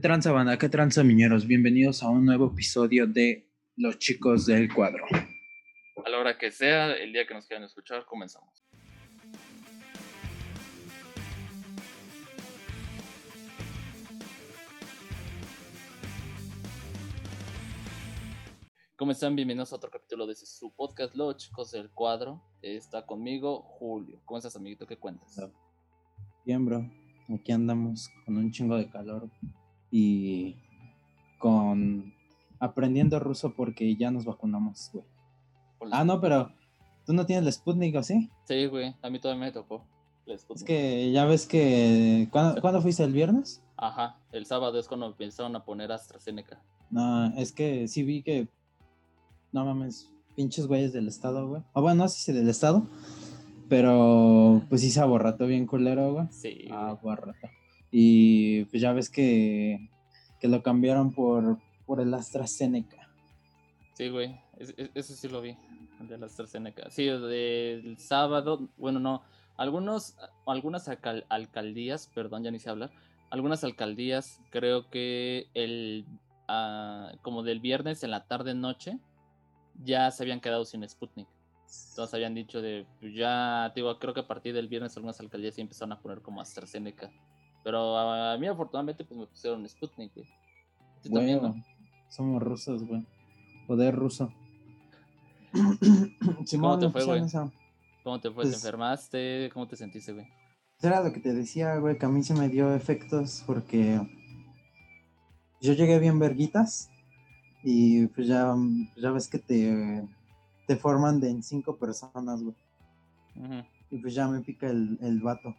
tranza banda? ¿Qué tranza miñeros? Bienvenidos a un nuevo episodio de Los Chicos del Cuadro. A la hora que sea, el día que nos quieran escuchar, comenzamos. ¿Cómo están? Bienvenidos a otro capítulo de su podcast, Los Chicos del Cuadro. Está conmigo Julio. ¿Cómo estás, amiguito? ¿Qué cuentas? Bien, bro. Aquí andamos con un chingo de calor y con aprendiendo ruso porque ya nos vacunamos, güey. Ah, no, pero tú no tienes el Sputnik, ¿o sí? Sí, güey. A mí todavía me tocó. Es que ya ves que. ¿Cuándo, ¿Cuándo, fuiste el viernes? Ajá, el sábado es cuando empezaron a poner AstraZeneca. No, es que sí vi que no mames, pinches güeyes del estado, güey. O bueno, no sé si del estado, pero pues sí se aborrató bien culero, güey. Sí. Ah, aborrató. Y pues ya ves que, que lo cambiaron por, por el AstraZeneca. Sí, güey, eso sí lo vi, el de AstraZeneca. Sí, del sábado, bueno, no, algunos, algunas alcaldías, perdón, ya ni sé hablar, algunas alcaldías creo que el, ah, como del viernes en la tarde-noche, ya se habían quedado sin Sputnik. Todos habían dicho de, pues ya, digo, creo que a partir del viernes algunas alcaldías sí empezaron a poner como AstraZeneca. Pero a, mí afortunadamente pues me pusieron Sputnik, güey. también, Somos rusos, güey. Poder ruso. ¿Cómo te fue, güey? ¿Cómo te fue? ¿Te pues enfermaste? ¿Cómo te sentiste, güey? Era lo que te decía, güey, que a mí se me dio efectos porque yo llegué bien verguitas y pues ya, ya ves que te, te forman de en cinco personas, güey. Y pues ya me pica el, el vato.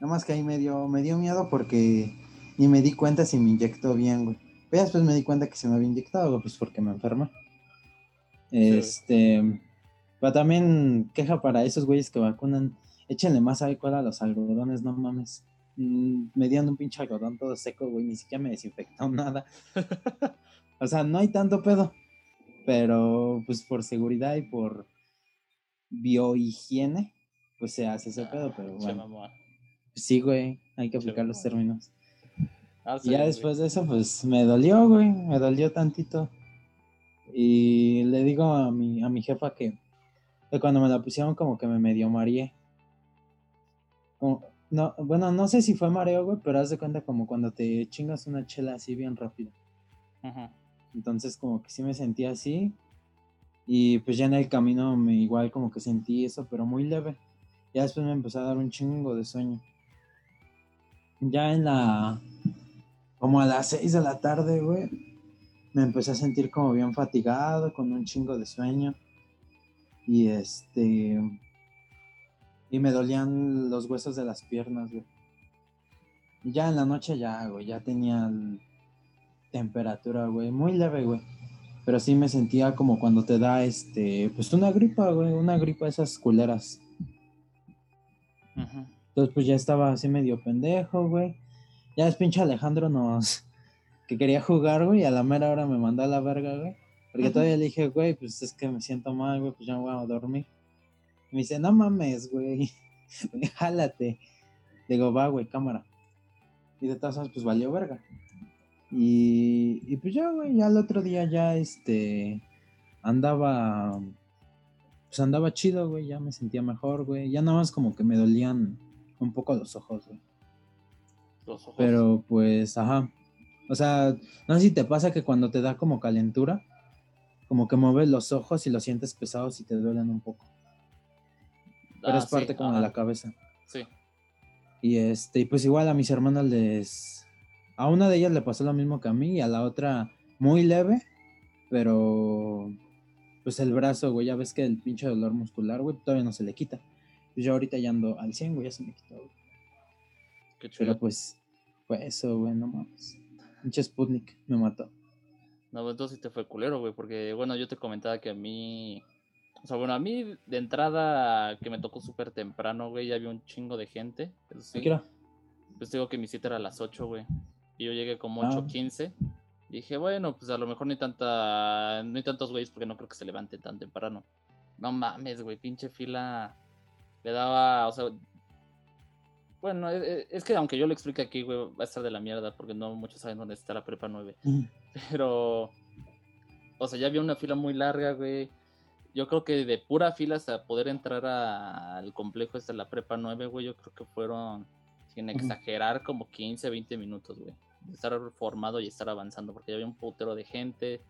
Nada más que ahí me dio, me dio miedo porque ni me di cuenta si me inyectó bien, güey. Pero después me di cuenta que se me había inyectado, pues porque me enferma. Este. Pero también queja para esos güeyes que vacunan. Échenle más alcohol a los algodones, no mames. Mm, me dieron un pinche algodón todo seco, güey. Ni siquiera me desinfectó nada. O sea, no hay tanto pedo. Pero pues por seguridad y por biohigiene, pues se hace ese pedo, pero bueno. Sí, güey, hay que aplicar los términos. Ah, y ya después de eso, pues me dolió, güey, me dolió tantito. Y le digo a mi, a mi jefa que, cuando me la pusieron como que me medio mareé. no, bueno, no sé si fue mareo, güey, pero haz de cuenta como cuando te chingas una chela así bien rápido. Ajá. Entonces como que sí me sentía así. Y pues ya en el camino me igual como que sentí eso, pero muy leve. Ya después me empezó a dar un chingo de sueño. Ya en la... Como a las 6 de la tarde, güey. Me empecé a sentir como bien fatigado, con un chingo de sueño. Y este... Y me dolían los huesos de las piernas, güey. Y ya en la noche ya, güey, ya tenía temperatura, güey, muy leve, güey. Pero sí me sentía como cuando te da, este, pues una gripa, güey, una gripa esas culeras. Entonces, pues ya estaba así medio pendejo, güey. Ya es pinche Alejandro nos... que quería jugar, güey, y a la mera hora me mandó a la verga, güey. Porque todavía le dije, güey, pues es que me siento mal, güey, pues ya me voy a dormir. Y me dice, no mames, güey, jálate. Digo, va, güey, cámara. Y de todas formas, pues valió verga. Y, pues ya, güey, ya el otro día ya, este, andaba, pues andaba chido, güey, ya me sentía mejor, güey. Ya nada más como que me dolían un poco los ojos, güey. Los ojos. Pero pues, ajá. O sea, no sé si te pasa que cuando te da como calentura, como que mueves los ojos y los sientes pesados y te duelen un poco. Pero es ah, parte como de la cabeza. Sí. Y este, y pues igual a mis hermanas les, a una de ellas le pasó lo mismo que a mí y a la otra muy leve, pero pues el brazo, güey, ya ves que el pinche dolor muscular, güey, todavía no se le quita. Pues yo ahorita ya ando al 100, güey, ya se me quitó, güey. Qué chulo. Pero pues, fue eso, güey, no mames. Pinche Sputnik me mató. No, pues entonces te fue culero, güey, porque bueno, yo te comentaba que a mí. O sea, bueno, a mí de entrada que me tocó súper temprano, güey, ya había un chingo de gente. sí. ¿Qué era? Pues digo que mi cita era a las 8, güey. Y yo llegué como 8.15. Ah. Dije, bueno, pues a lo mejor ni tanta, no hay tantos güeyes porque no creo que se levante tan temprano. No mames, güey, pinche fila. Le daba, o sea, Bueno, es, e, es que aunque yo lo explique aquí, güey, va a estar de la mierda porque no muchos saben dónde está la prepa 9. Pero, o sea, ya había una fila muy larga, güey. Yo creo que de pura fila hasta poder entrar a- al complejo este de la prepa 9, güey, yo creo que fueron, sin exagerar, como 15, 20 minutos, güey. De estar formado y estar avanzando, porque ya había un putero de gente.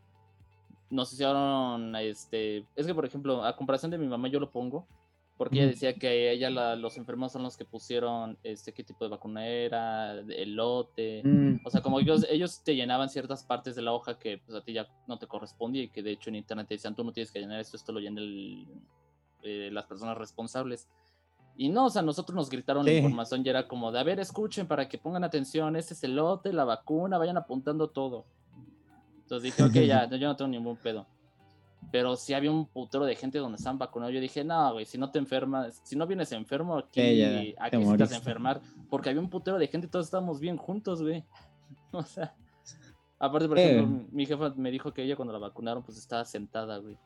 Nos hicieron, este, es que por ejemplo, a comparación de mi mamá yo lo pongo, porque ella decía que ella, la- los enfermos son los que pusieron, este, qué tipo de vacuna era, el lote, Mm, o sea, como ellos, ellos te llenaban ciertas partes de la hoja que pues, a ti ya no te correspondía y que de hecho en internet te decían tú no tienes que llenar esto, esto lo llenan el- eh, las personas responsables. Y no, o sea, nosotros nos gritaron la información y era como de, a ver, escuchen para que pongan atención, este es el lote, la vacuna, vayan apuntando todo. Entonces dije, ok, ya, yo no tengo ningún pedo. Pero sí había un putero de gente donde estaban vacunados. Yo dije, no, güey, si no te enfermas, si no vienes enfermo, aquí, te aquí sí a moriste. enfermar. Porque había un putero de gente y todos estábamos bien juntos, güey. O sea, aparte, por ejemplo, mi jefa me dijo que ella cuando la vacunaron, pues estaba sentada, güey.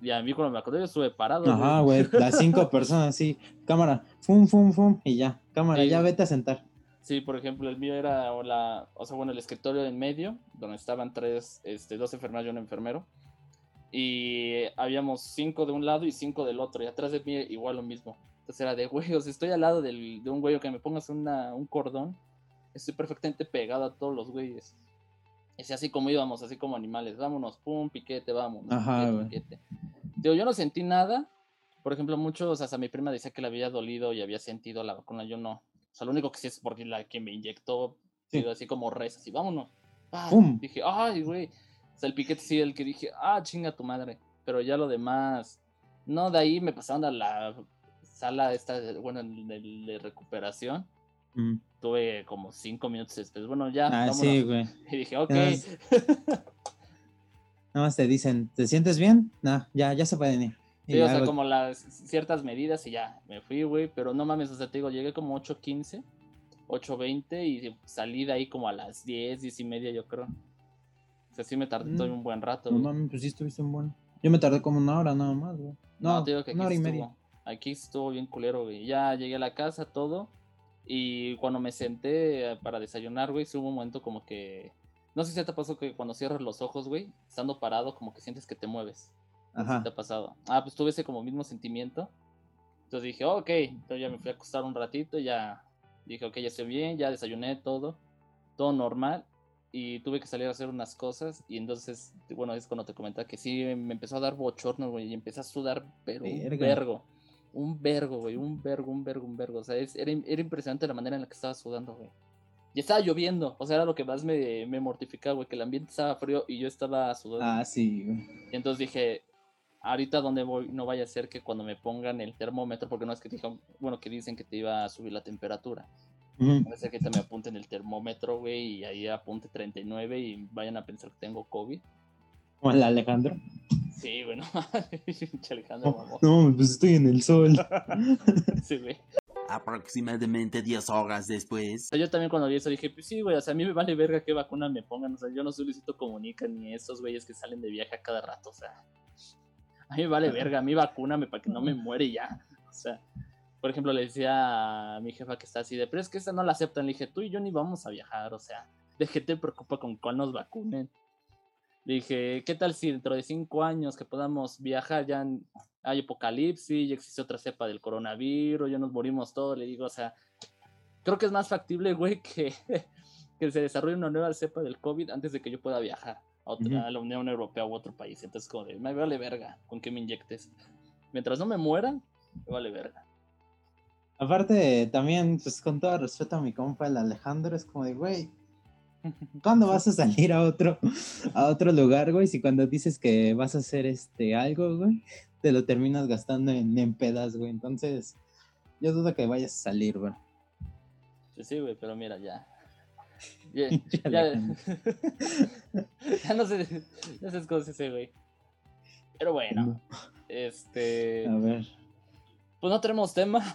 Y a mí cuando me vacunaron, yo estuve parado. Ajá, güey, las cinco personas, sí. Cámara, fum, fum, fum, y ya. Cámara, ya vete a sentar. Sí, por ejemplo, el mío era o la, o sea, bueno, el escritorio en medio, donde estaban tres, este, dos enfermeras y un enfermero. Y habíamos cinco de un lado y cinco del otro, y atrás de mí igual lo mismo. Entonces era de, güey, o sea, estoy al lado del, de un güey que me pongas una, un cordón, estoy perfectamente pegado a todos los güeyes. Y así, como íbamos, así como animales, vámonos, pum, piquete, vámonos, Ajá, piquete, piquete. Digo, yo no sentí nada. Por ejemplo, muchos, hasta mi prima decía que le había dolido y había sentido la vacuna, yo no. O sea, lo único que sí es porque la que me inyectó, Sí. digo, así como res, así, vámonos. ¡Pum! Dije, ay, güey. Sea, el piquete sí, el que dije, ah, chinga tu madre. Pero ya lo demás, no, de ahí me pasaron a la sala esta, bueno, de, de recuperación. Mm. Tuve como cinco minutos después. Bueno, ya, Ah, vámonos. sí, güey. Y dije, ok. Nada más- Nada más te dicen, ¿te sientes bien? No, ya, ya se pueden ir. Y Sí, o sea, como las ciertas medidas y ya, me fui, güey, pero no mames, o sea, te digo, llegué como 8.15, 8.20 y salí de ahí como a las 10, 10 y media, yo creo. O sea, sí me tardé todo Mm. un buen rato, No mames, pues sí estuviste un buen. Yo me tardé como una hora nada más, güey. No, te digo que una hora aquí y estuvo, media. Aquí estuvo bien culero, güey. Ya llegué a la casa, todo. Y cuando me senté eh, para desayunar, güey, hubo un momento como que... No sé si te pasó que cuando cierras los ojos, güey, estando parado, como que sientes que te mueves. No Ajá. te ha pasado? Ah, pues tuve ese como mismo sentimiento. Entonces dije, ok, entonces ya me fui a acostar un ratito, ya dije, ok, ya estoy bien, ya desayuné todo, todo normal. Y tuve que salir a hacer unas cosas. Y entonces, bueno, es cuando te comentaba que sí, me empezó a dar bochorno, güey, y empecé a sudar, pero un Verga. vergo. Un vergo, güey, un vergo, un vergo, un vergo. O sea, es- era, era impresionante la manera en la que estaba sudando, güey. Y estaba lloviendo, o sea, era lo que más me, me mortificaba, güey, que el ambiente estaba frío y yo estaba sudando. Ah, sí, güey. Y entonces dije, ahorita donde voy no vaya a ser que cuando me pongan el termómetro, porque no es que dijo, bueno, que dicen que te iba a subir la temperatura. Ujú. Puede ser que te me apunten el termómetro, güey, y ahí apunte 39 y vayan a pensar que tengo COVID. Como el Alejandro. Sí, bueno, pinche Alejandro, mamó. No, pues estoy en el sol. Sí, güey. Aproximadamente 10 horas después. O sea, yo también cuando vi eso dije, pues sí, güey, o sea, a mí me vale verga qué vacuna me pongan, o sea, yo no soy Luisito Comunica ni esos güeyes que salen de viaje a cada rato, o sea, a mí me vale verga, a mí vacúname para que no me muere ya, o sea, por ejemplo, le decía a mi jefa que está así de, pero es que esta no la aceptan, le dije, tú y yo ni vamos a viajar, o sea, ¿de qué te preocupa con cuál nos vacunen? Le dije, ¿qué tal si dentro de cinco años que podamos viajar ya hay apocalipsis, ya existe otra cepa del coronavirus, ya nos morimos todos? Le digo, o sea, creo que es más factible, güey, que, que se desarrolle una nueva cepa del COVID antes de que yo pueda viajar a, otra- Ujú. a la Unión Europea u otro país. Entonces, como de, me vale verga con que me inyectes. Mientras no me muera, me vale verga. Aparte, también, pues con todo respeto a mi compa, el Alejandro, es como de, güey, ¿cuándo vas a salir a otro, a otro lugar, güey? Si cuando dices que vas a hacer este algo, güey, te lo terminas gastando en, en pedas, güey. Entonces, yo dudo que vayas a salir, güey. Sí, sí, güey, pero mira, ya. Ya, ya, Alejandro. ya no sé, cómo se dice, güey. Pero bueno, este. A ver. Pues no tenemos tema.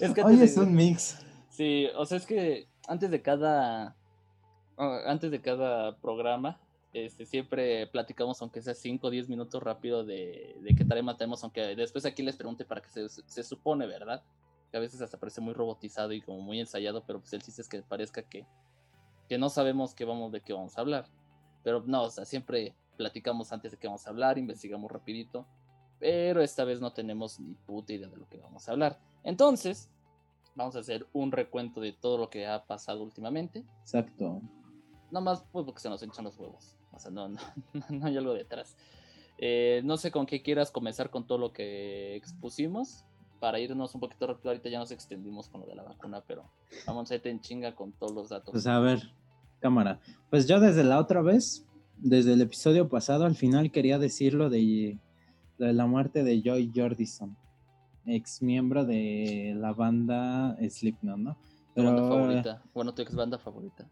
es que Hoy es de- un mix. Sí, o sea, es que antes de cada antes de cada programa, este siempre platicamos aunque sea 5 o 10 minutos rápido de, de qué tema tenemos, aunque después aquí les pregunte para qué se, se supone, ¿verdad? que a veces hasta parece muy robotizado y como muy ensayado, pero pues el chiste es que parezca que, que no sabemos qué vamos, de qué vamos a hablar. Pero no, o sea, siempre platicamos antes de qué vamos a hablar, investigamos rapidito, pero esta vez no tenemos ni puta idea de lo que vamos a hablar. Entonces, vamos a hacer un recuento de todo lo que ha pasado últimamente. Exacto. Nada más pues porque se nos echan los huevos. O sea, no, no, no hay algo detrás. Eh, no sé con qué quieras comenzar con todo lo que expusimos. Para irnos un poquito rápido, ahorita ya nos extendimos con lo de la vacuna, pero vamos a irte en chinga con todos los datos. Pues a ver, cámara. Pues yo desde la otra vez, desde el episodio pasado, al final quería decir lo de, lo de la muerte de Joy Jordison, ex miembro de la banda Slipknot, ¿no? Tu banda Pero, favorita. Bueno, tu ex banda favorita.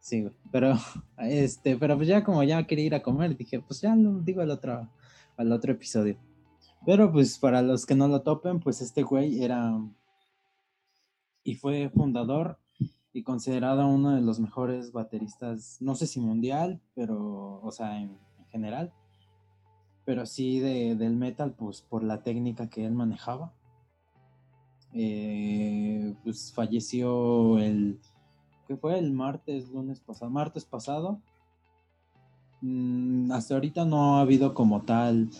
Sí. Pero, este, pero pues ya como ya quería ir a comer, dije, pues ya lo digo al otro, al otro episodio. Pero pues para los que no lo topen, pues este güey era y fue fundador y considerado uno de los mejores bateristas, no sé si mundial, pero, o sea, en, en general, pero sí de, del metal, pues por la técnica que él manejaba. Eh, pues falleció el, que fue el martes, lunes pasado, martes pasado. Mm, hasta ahorita no ha habido como tal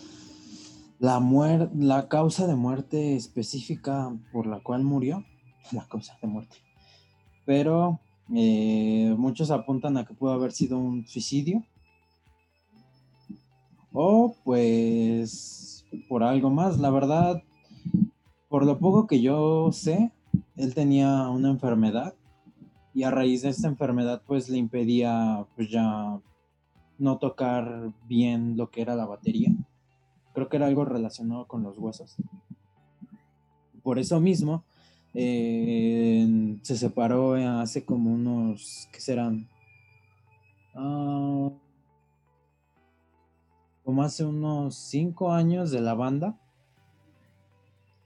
la muer la causa de muerte específica por la cual murió, la causa de muerte. Pero eh, muchos apuntan a que pudo haber sido un suicidio. O pues por algo más. La verdad, por lo poco que yo sé, él tenía una enfermedad y a raíz de esta enfermedad pues le impedía pues ya no tocar bien lo que era la batería. Creo que era algo relacionado con los huesos. Por eso mismo eh, se separó hace como unos, ¿qué serán? Ah, como hace unos cinco años de la banda.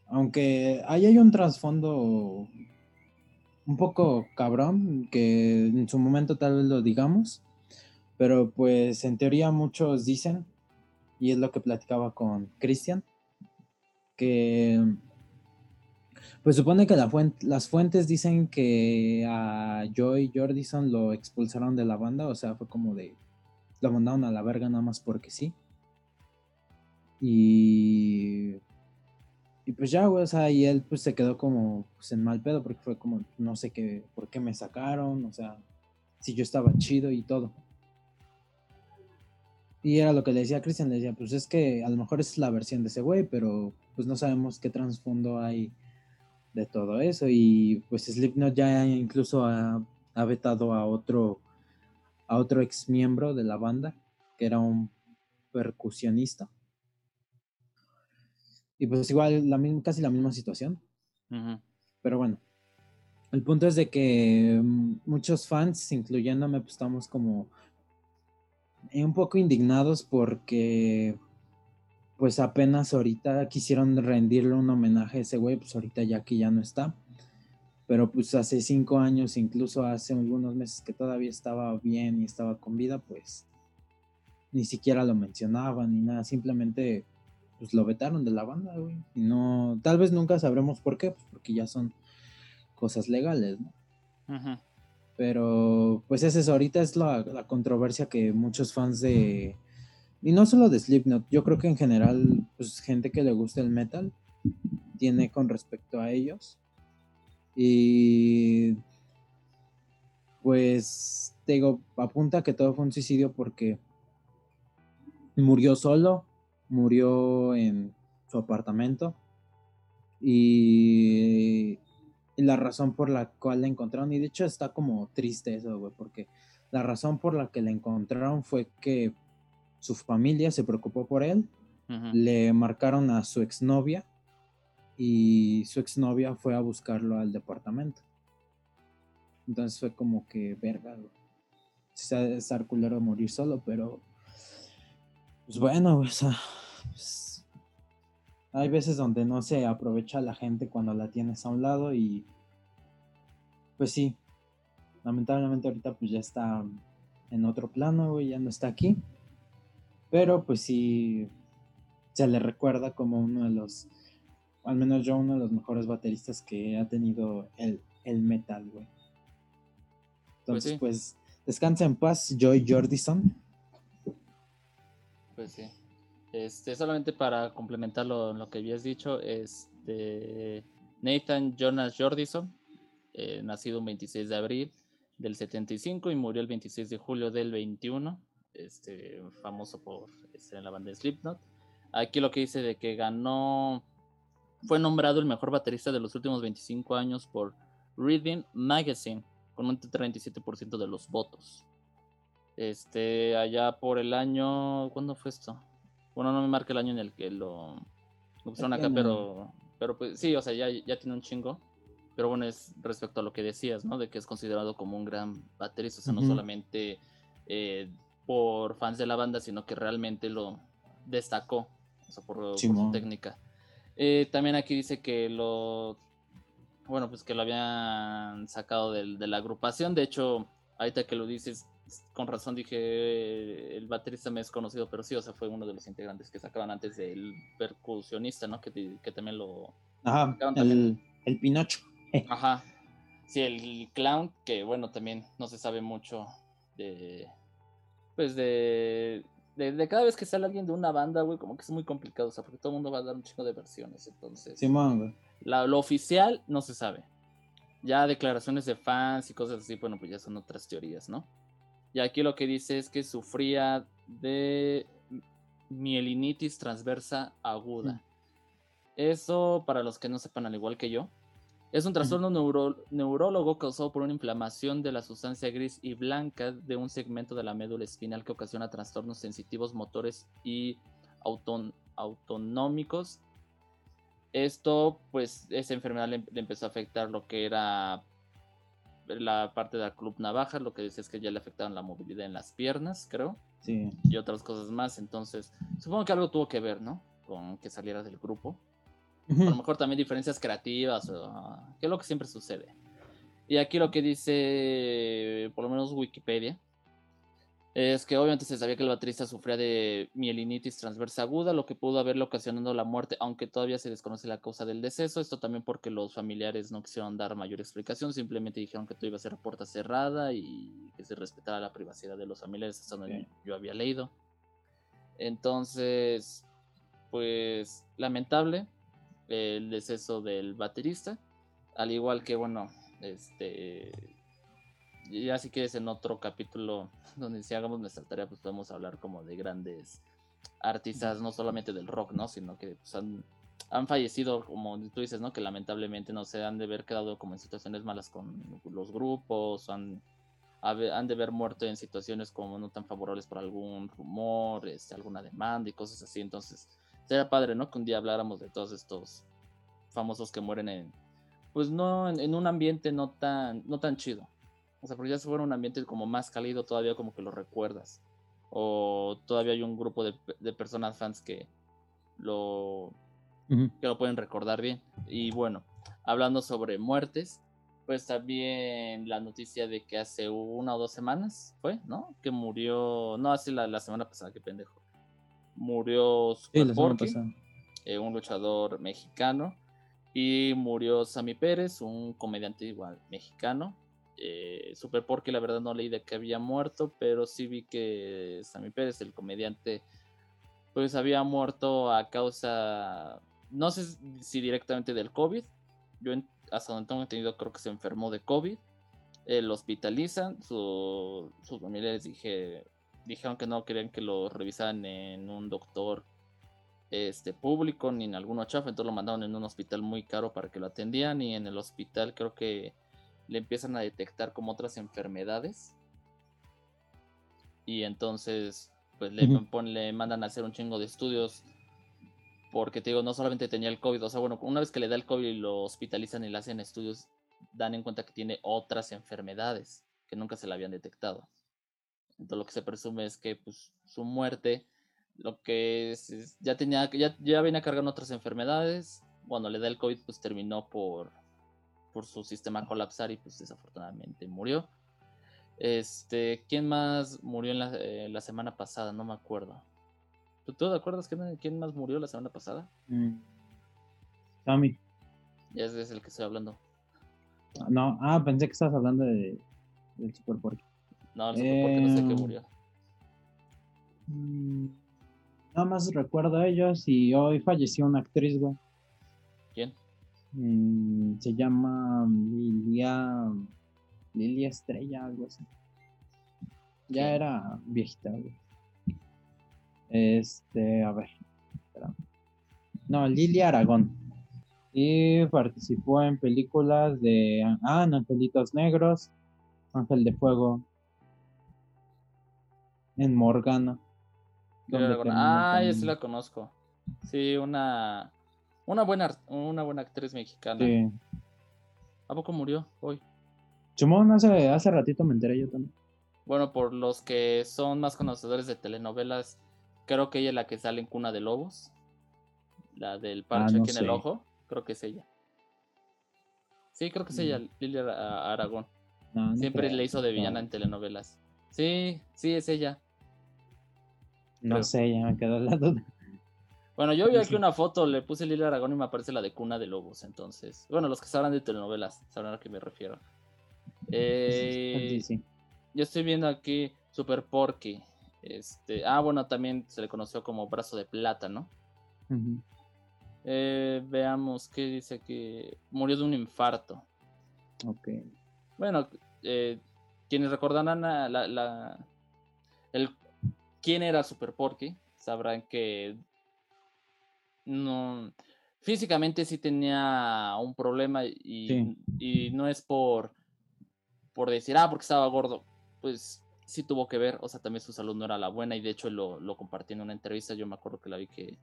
Aunque ahí hay un trasfondo un poco cabrón, que en su momento tal vez lo digamos, pero pues en teoría muchos dicen, y es lo que platicaba con Cristian, que pues supone que las fuentes dicen que a Joy Jordison lo expulsaron de la banda, o sea, fue como de, lo mandaron a la verga nada más porque sí. Y y pues ya, güey, o sea, y él pues se quedó como pues, en mal pedo porque fue como, no sé qué, por qué me sacaron, o sea, si yo estaba chido y todo. Y era lo que le decía a Cristian, le decía, pues es que a lo mejor es la versión de ese güey, pero pues no sabemos qué trasfondo hay de todo eso. Y pues Slipknot ya incluso ha, ha vetado a otro, a otro ex miembro de la banda, que era un percusionista. Y pues igual la misma, casi la misma situación. Pero bueno, el punto es de que mm, muchos fans, incluyéndome, pues estamos como eh, un poco indignados porque pues apenas ahorita quisieron rendirle un homenaje a ese güey, pues ahorita ya que ya no está. Pero pues hace cinco años, incluso hace algunos meses que todavía estaba bien y estaba con vida, pues ni siquiera lo mencionaban ni nada, simplemente pues lo vetaron de la banda, güey. Y no, tal vez nunca sabremos por qué, pues porque ya son cosas legales, ¿no? Ujú. Pero pues es eso, ahorita es la, la controversia que muchos fans de... Y no solo de Slipknot, yo creo que en general, pues gente que le gusta el metal tiene con respecto a ellos. Y pues te digo, apunta que todo fue un suicidio porque murió solo, murió en su apartamento y la razón por la cual la encontraron, y de hecho está como triste eso, güey, porque la razón por la que la encontraron fue que su familia se preocupó por él, le marcaron a su exnovia y su exnovia fue a buscarlo al departamento. Entonces fue como que, verga, güey. Estar culero morir solo, pero pues bueno, o sea, pues, hay veces donde no se aprovecha a la gente cuando la tienes a un lado y pues sí, lamentablemente ahorita pues ya está en otro plano, güey, ya no está aquí. Pero pues sí se le recuerda como uno de los al menos yo, uno de los mejores bateristas que ha tenido el, el metal, güey. Entonces, sí. pues, descansa en paz, Joy Jordison. Pues sí. Este, solamente para complementar lo, lo que habías dicho, este Nathan Jonas Jordison, eh, nacido un 26 de abril del 75 y murió el 26 de julio del 21, este, famoso por estar en la banda Slipknot. Aquí lo que dice de que ganó, fue nombrado el mejor baterista de los últimos 25 años por Reading Magazine, con un 37% de los votos. Este, allá por el año, ¿cuándo fue esto? Bueno, no me marca el año en el que lo, lo pusieron acá, pero, pero pues sí, o sea, ya, ya tiene un chingo. Pero bueno, es respecto a lo que decías, ¿no? De que es considerado como un gran baterista, o sea, no solamente eh, por fans de la banda, sino que realmente lo destacó, o sea, por, por su técnica. Eh, también aquí dice que lo, bueno, pues que lo habían sacado del- de la agrupación. De hecho, ahorita que lo dices, con razón dije, el baterista me es conocido, pero sí, o sea, fue uno de los integrantes que sacaban antes del percusionista, ¿no? Que, que también lo... Ajá, el, el Pinocho. Ajá. Sí, el clown, que bueno, también no se sabe mucho de... Pues de... De, de cada vez que sale alguien de una banda, güey, como que es muy complicado, o sea, porque todo el mundo va a dar un chingo de versiones, entonces... Simón, güey. La- lo oficial no se sabe. Ya declaraciones de fans y cosas así, bueno, pues ya son otras teorías, ¿no? Y aquí lo que dice es que sufría de mielinitis transversa aguda. Eso, para los que no sepan, al igual que yo, es un trastorno neuro- neurólogo causado por una inflamación de la sustancia gris y blanca de un segmento de la médula espinal que ocasiona trastornos sensitivos motores y auton- autonómicos. Esto, pues, esa enfermedad le, le empezó a afectar lo que era la parte de la club navaja, lo que decía es que ya le afectaron la movilidad en las piernas, creo, Sí. y otras cosas más. Entonces, supongo que algo tuvo que ver, ¿no? Con que saliera del grupo. A lo mejor también diferencias creativas, o, que es lo que siempre sucede. Y aquí lo que dice, por lo menos Wikipedia, es que obviamente se sabía que el baterista sufría de mielinitis transversa aguda, lo que pudo haberle ocasionado la muerte, aunque todavía se desconoce la causa del deceso. Esto también porque los familiares no quisieron dar mayor explicación, simplemente dijeron que todo iba a ser a puerta cerrada y que se respetara la privacidad de los familiares, hasta donde Sí. yo había leído. Entonces, pues lamentable el deceso del baterista, al igual que, bueno, este, ya si quieres en otro capítulo donde si hagamos nuestra tarea, pues podemos hablar como de grandes artistas, no solamente del rock, ¿no? Sino que pues, han, han fallecido, como tú dices, ¿no? Que lamentablemente no se han de haber quedado como en situaciones malas con los grupos, han, han de haber muerto en situaciones como no tan favorables por algún rumor, este, alguna demanda y cosas así. Entonces, sería padre, ¿no? Que un día habláramos de todos estos famosos que mueren en, pues no, en un ambiente no tan, no tan chido. O sea, porque ya se fuera un ambiente como más cálido, todavía como que lo recuerdas. O todavía hay un grupo de, de personas fans que lo, que lo pueden recordar bien. Y bueno, hablando sobre muertes, pues también la noticia de que hace una o dos semanas fue, ¿no? Que murió, no, hace la, la semana pasada, qué pendejo. Murió Sí, Super Porky, pasada. eh, un luchador mexicano. Y murió Sammy Pérez, un comediante igual mexicano. Eh, Super Porky, la verdad no leí de que había muerto, pero sí vi que Sammy Pérez, el comediante, pues había muerto a causa, no sé si directamente del COVID. Yo hasta donde tengo entendido creo que se enfermó de COVID. Eh, lo hospitalizan, su- sus familiares dije, dijeron que no querían que lo revisaran en un doctor este público ni en alguno chafa, entonces lo mandaron en un hospital muy caro para que lo atendían y en el hospital creo que le empiezan a detectar como otras enfermedades y entonces pues le, pon- le mandan a hacer un chingo de estudios porque te digo, no solamente tenía el COVID, o sea, bueno, una vez que le da el COVID y lo hospitalizan y le hacen estudios, dan en cuenta que tiene otras enfermedades que nunca se le habían detectado. Entonces lo que se presume es que pues, su muerte, lo que es, es- ya tenía, ya, ya venía cargando otras enfermedades. Cuando le da el COVID, pues terminó por, por su sistema colapsar y pues desafortunadamente murió. Este, ¿quién más murió en la, eh, la semana pasada? No me acuerdo. ¿Tú, tú te acuerdas quién, quién más murió la semana pasada? Mm. Tommy. Ese es el que estoy hablando. No, ah, pensé que estabas hablando de, del Super Porky. No, el Super Porky no sé Eh, murió. Mm, Nada más recuerdo a ellos y hoy falleció una actriz, güey. Mm, se llama Lilia. Lilia Estrella, algo así. Ya era viejita, güey. Este, a ver. No, Lilia Aragón. Y participó en películas de. Ah, en Angelitos Negros, Ángel de Fuego, en Morgana. Terminó Ah, ya sí la conozco. Sí, una. Una buena, una buena actriz mexicana. Sí. ¿A poco murió hoy? Chumón, hace, hace ratito me enteré yo también. Bueno, por los que son más conocedores de telenovelas, creo que ella es la que sale en Cuna de Lobos. La del parche Ah, no aquí en el ojo. Creo que es ella. Sí, creo que es ella, Lilia Ara- Aragón. No, no Siempre creo. le hizo de villana en telenovelas. Sí, sí, es ella. No creo. sé, ya me quedó la duda. Bueno, yo vi aquí una foto, le puse Lilia Aragón y me aparece la de Cuna de Lobos, entonces. Bueno, los que sabrán de telenovelas sabrán a qué me refiero. Eh, Sí, sí. Yo estoy viendo aquí Super Porky. Este, ah, bueno, también se le conoció como brazo de plata, ¿no? Eh, veamos qué dice que murió de un infarto. Ok. Bueno, eh, quienes recordarán a la, la- el quién era Super Porky, sabrán que no físicamente sí tenía un problema y, Sí. y no es por por decir, ah, porque estaba gordo, pues sí tuvo que ver, o sea, también su salud no era la buena y de hecho lo, lo compartí en una entrevista, yo me acuerdo que la vi que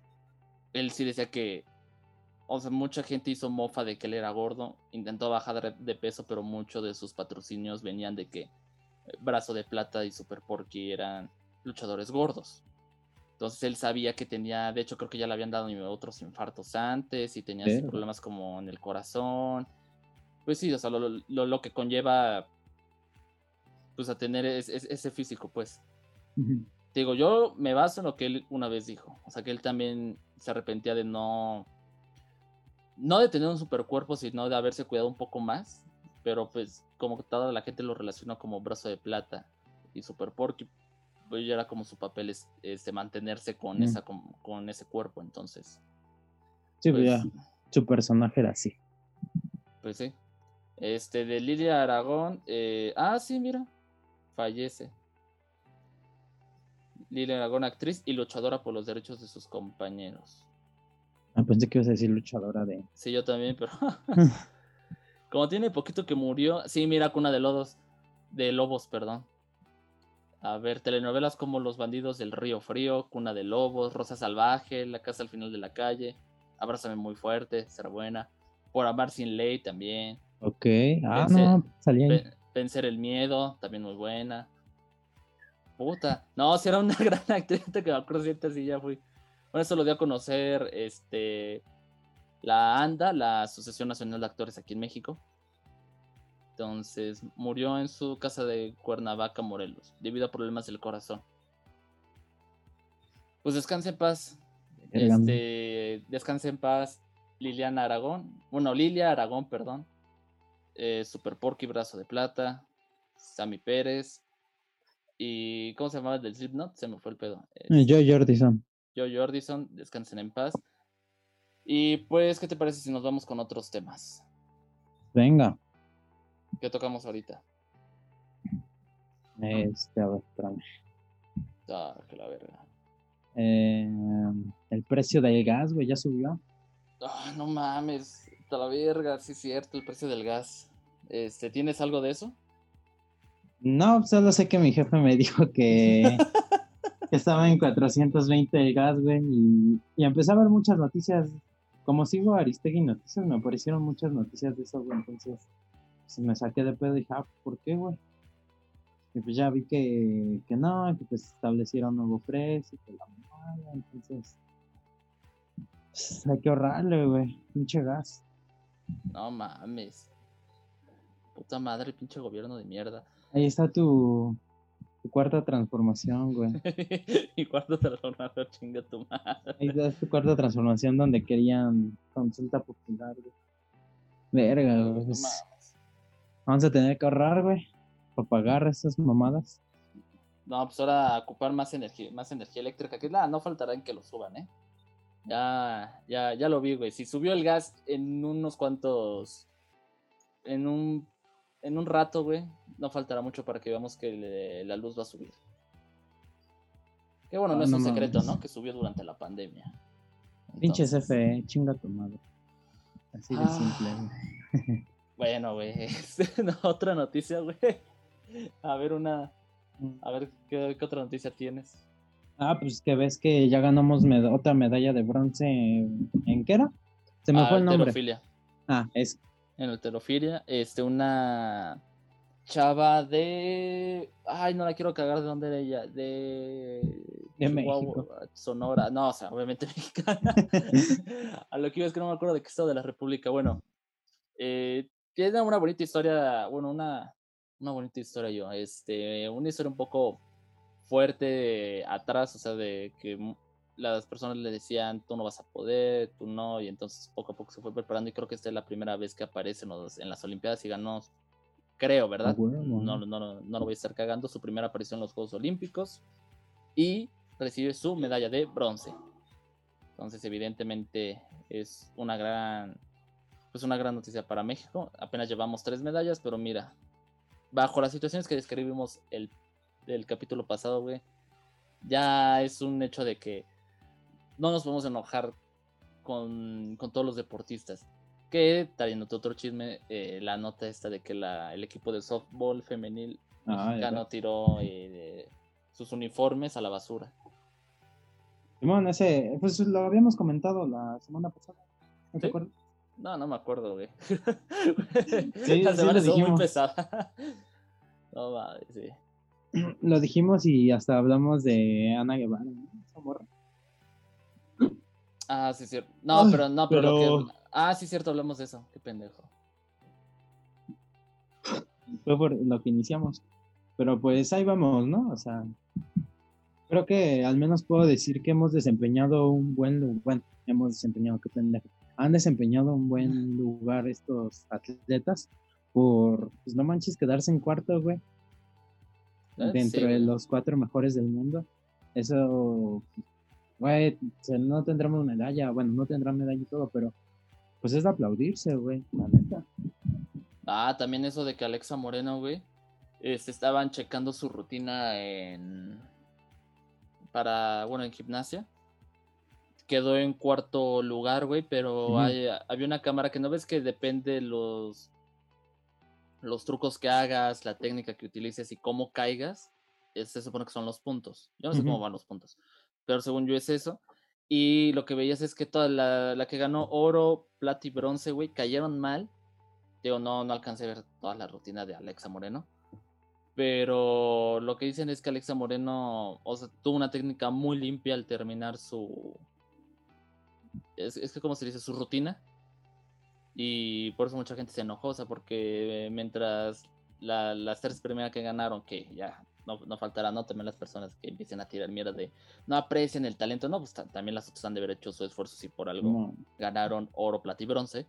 él sí decía que, o sea, mucha gente hizo mofa de que él era gordo, intentó bajar de- de peso, pero muchos de sus patrocinios venían de que eh, Brazo de Plata y Super Porky eran luchadores gordos. Entonces él sabía que tenía, de hecho creo que ya le habían dado otros infartos antes y tenía así problemas como en el corazón. Pues sí, o sea, lo, lo- lo que conlleva pues a tener es- es- ese físico, pues. Te digo, yo me baso en lo que él una vez dijo. O sea, que él también se arrepentía de no. No de tener un super cuerpo, sino de haberse cuidado un poco más. Pero pues, como que toda la gente lo relacionó como brazo de plata y super porky. Pues ya era como su papel es, este, mantenerse con, Mm. esa, con, con ese cuerpo. Entonces, Sí, pues, pues ya, su personaje era así. pues sí. Este, de Lidia Aragón. eh, ah, sí, mira. Fallece. Lilia Aragón, actriz y luchadora por los derechos de sus compañeros. Ah, pensé que ibas a decir luchadora de. Sí, yo también, pero. Como tiene poquito que murió. Sí, mira, Cuna de Lodos. De Lobos, perdón. A ver, telenovelas como Los Bandidos del Río Frío, Cuna de Lobos, Rosa Salvaje, La Casa al Final de la Calle, Abrázame Muy Fuerte, Ser Buena, Por Amar Sin Ley también, Ok. Ah, Pensé- no, salía ahí. Ve- Vencer el Miedo, también muy buena. Puta. No, si era una gran actriz, que me acuerdo siempre así ya fui. Bueno, eso lo dio a conocer este la ANDA, la Asociación Nacional de Actores aquí en México. Entonces, murió en su casa de Cuernavaca, Morelos, debido a problemas del corazón. Pues descanse en paz. Este, descanse en paz Liliana Aragón. Bueno, Lilia Aragón, perdón. Eh, Super Porky Brazo de Plata. Sammy Pérez. Y ¿cómo se llamaba el del Slipknot? Se me fue el pedo. Eh, Joe Jordison. Joe Jordison, descansen en paz. Y pues, ¿qué te parece si nos vamos con otros temas? Venga. ¿Qué tocamos ahorita? Este, a ver, espérame. Ah, que la verga. Eh, el precio del gas, güey, ya subió. Ah, no mames, la verga, sí es cierto, el precio del gas. Este, ¿tienes algo de eso? No, solo sé que mi jefe me dijo que, que estaba en 420 el gas, güey, y, y empecé a ver muchas noticias. Como sigo Aristegui Noticias, me aparecieron muchas noticias de eso, güey, entonces pues, me saqué de pedo y dije, ah, ¿por qué, güey? Y pues ya vi que, que no, que pues establecieron nuevo precio, que la mamada, entonces pues, hay que ahorrarle, güey, pinche gas. No mames. Puta madre, pinche gobierno de mierda. Ahí está tu, Tu cuarta transformación, güey. y cuarto transformador, chinga tu madre. Ahí es tu cuarta transformación donde querían consulta popular, güey. Verga, güey. No. Vamos a tener que ahorrar, güey. Para pagar esas mamadas. No, pues ahora ocupar más energía, más energía eléctrica, que nada, no faltará en que lo suban, ¿eh? Ya, ya, ya lo vi, güey. Si subió el gas en unos cuantos, en un, en un rato, güey, no faltará mucho para que veamos que le- la luz va a subir. Que bueno, no Ah, es no un secreto, mames. ¿no? Que subió durante la pandemia. Pinche CFE, chinga tu madre. Así de Ah. simple, güey. Bueno, güey. no, otra noticia, güey. A ver, una. A ver, ¿qué, qué otra noticia tienes? Ah, pues que ves que ya ganamos med- otra medalla de bronce en, ¿en qué era? Se me Ah, fue el nombre. halterofilia. Ah, es En alterofilia, este, una chava de. Ay, no la quiero cagar de dónde era ella. De. De México. Sonora. No, o sea, obviamente mexicana. A lo que iba es que no me acuerdo de qué estado de la República. Bueno, eh, tiene una bonita historia. Bueno, una, una bonita historia yo. Este, una historia un poco fuerte atrás, o sea, de que las personas le decían, tú no vas a poder, tú no, y entonces poco a poco se fue preparando y creo que esta es la primera vez que aparece en, los- en las Olimpiadas y ganó, creo, ¿verdad? huevo. No, no, no, no lo voy a estar cagando, su primera aparición en los Juegos Olímpicos y recibe su medalla de bronce. Entonces, evidentemente, es una gran, pues una gran noticia para México. Apenas llevamos tres medallas, pero mira, bajo las situaciones que describimos el, el capítulo pasado, güey, ya es un hecho de que no nos podemos enojar con, con todos los deportistas. Que, trayéndote otro chisme, eh, la nota esta de que la, el equipo de softball femenil Ah, ya mexicano tiró eh, sus uniformes a la basura. Simón, ese, pues lo habíamos comentado la semana pasada. ¿No te acuerdas? No, no me acuerdo, güey. Sí, la sí semana estuvo muy pesada. No mames, sí. Lo dijimos y hasta hablamos de Ana Guevara. ¿no? Esa morra. Ah, sí, cierto. No, Ay, pero no, pero, lo que. Ah, sí, cierto, hablamos de eso. Qué pendejo. Fue por lo que iniciamos. Pero pues ahí vamos, ¿no? O sea, creo que al menos puedo decir que hemos desempeñado un buen lugar. Bueno, hemos desempeñado, qué pendejo. Han desempeñado un buen lugar estos atletas por, pues no manches, quedarse en cuarto, güey. Eh, Dentro sí, de los cuatro mejores del mundo. Eso, güey, se- no tendremos medalla. Bueno, no tendrán medalla y todo, pero pues es de aplaudirse, güey, la neta. Ah, también eso de que Alexa Moreno, güey, este, estaban checando su rutina en. Para, bueno, en gimnasia. Quedó en cuarto lugar, güey, pero hay- había una cámara que no ves que depende los. Los trucos que hagas, la técnica que utilices y cómo caigas, eh, se supone que son los puntos. Yo no sé cómo van los puntos, pero según yo es eso. Y lo que veías es que toda la, la que ganó oro, plata y bronce, güey, cayeron mal. Digo, no, no alcancé a ver toda la rutina de Alexa Moreno. Pero lo que dicen es que Alexa Moreno, o sea, tuvo una técnica muy limpia al terminar su. Es, es que, ¿cómo se dice? Su rutina. Y por eso mucha gente se enojó, o sea, porque mientras la- las tres primeras que ganaron, que ya no, no faltará, ¿no? También las personas que empiecen a tirar mierda de no aprecian el talento, no, pues ta- también las otras han de haber hecho su esfuerzo si por algo No, ganaron oro, plata y bronce.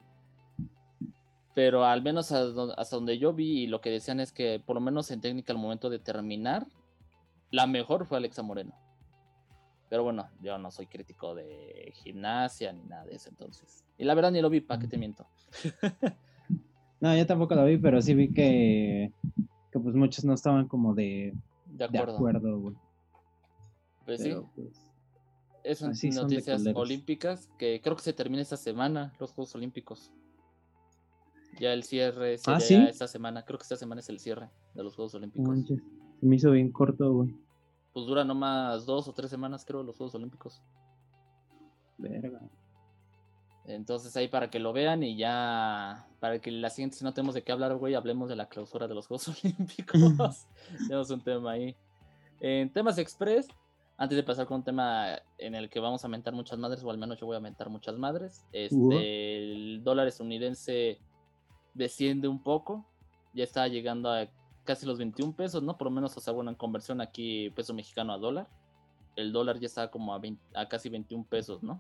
Pero al menos hasta donde yo vi y lo que decían es que por lo menos en técnica al momento de terminar, la mejor fue Alexa Moreno. Pero bueno, yo no soy crítico de gimnasia ni nada de eso entonces. Y la verdad ni lo vi, ¿para qué te miento? No, yo tampoco lo vi, pero sí vi que, que pues muchos no estaban como de, De de acuerdo. acuerdo, güey. Pues sí, Pero, pues, es son así son de noticias olímpicas que creo que se termina esta semana, los Juegos Olímpicos. Ya el cierre sería ¿Ah, sí? esta semana, creo que esta semana es el cierre de los Juegos Olímpicos. manches, se me hizo bien corto, güey. Pues dura nomás dos o tres semanas, creo, los Juegos Olímpicos. Verga. Entonces ahí para que lo vean y ya, para que la siguiente, si no tenemos de qué hablar, güey, hablemos de la clausura de los Juegos Olímpicos. tenemos un tema ahí. En temas express, antes de pasar con un tema en el que vamos a mentar muchas madres, o al menos yo voy a mentar muchas madres, este, Ujú. el dólar estadounidense desciende un poco, ya está llegando a casi los 21 pesos, ¿no? Por lo menos, o sea, bueno, en conversión aquí peso mexicano a dólar, el dólar ya está como a, 20 a casi 21 pesos, ¿no?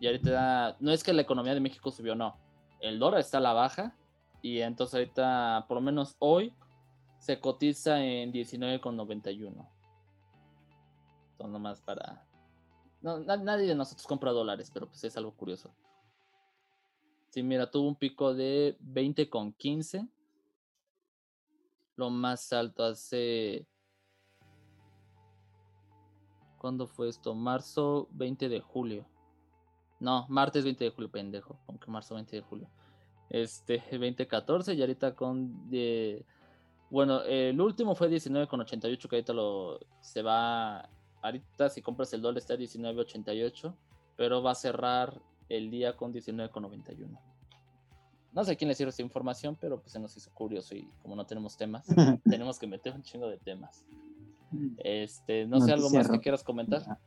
Y ahorita, no es que la economía de México subió, no. El dólar está a la baja y entonces ahorita, por lo menos hoy, se cotiza en 19,91. Entonces, nomás para... No, na- nadie de nosotros compra dólares, pero pues es algo curioso. Sí, mira, tuvo un pico de 20,15. Lo más alto hace... ¿Cuándo fue esto? Marzo 20 de julio. No, martes 20 de julio, pendejo. Aunque marzo 20 de julio. Este, 2014 y ahorita con... de bueno, el último fue 19,88 que ahorita lo se va... Ahorita si compras el dólar está a 19,88. Pero va a cerrar el día con 19,91. No sé a quién le sirve esta información, pero pues se nos hizo curioso y como no tenemos temas, tenemos que meter un chingo de temas. Este, no sé, algo más que quieras comentar.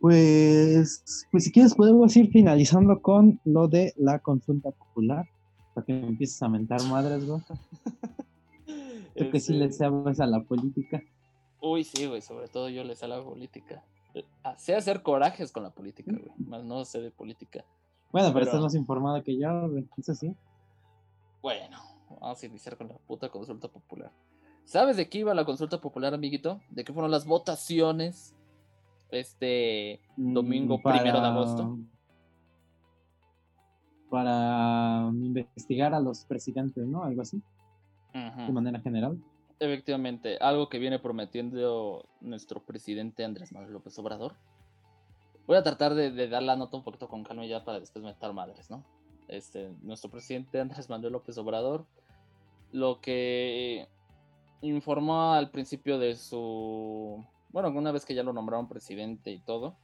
Pues, pues si quieres podemos ir finalizando con lo de la consulta popular, para que empieces a mentar madres, güey. Tú que sí Este, le sabes a la política. Uy, sí, güey, sobre todo yo le sé a la política. Eh, ah, Sé hacer corajes con la política, güey, más no sé de política. Bueno, pero, Pero- estás más informado que yo. Eso sí. Bueno, vamos a iniciar con la puta consulta popular. ¿Sabes de qué iba la consulta popular, amiguito? ¿De qué fueron las votaciones este domingo Mm, primero de agosto? Para investigar a los presidentes, ¿no? Algo así, Ujú. de manera general. Efectivamente, algo que viene prometiendo nuestro presidente Andrés Manuel López Obrador. Voy a tratar de, dar la nota un poquito con calma ya para después meter madres, ¿no? Este, nuestro presidente Andrés Manuel López Obrador, lo que informó al principio de su, bueno, una vez que ya lo nombraron presidente y todo,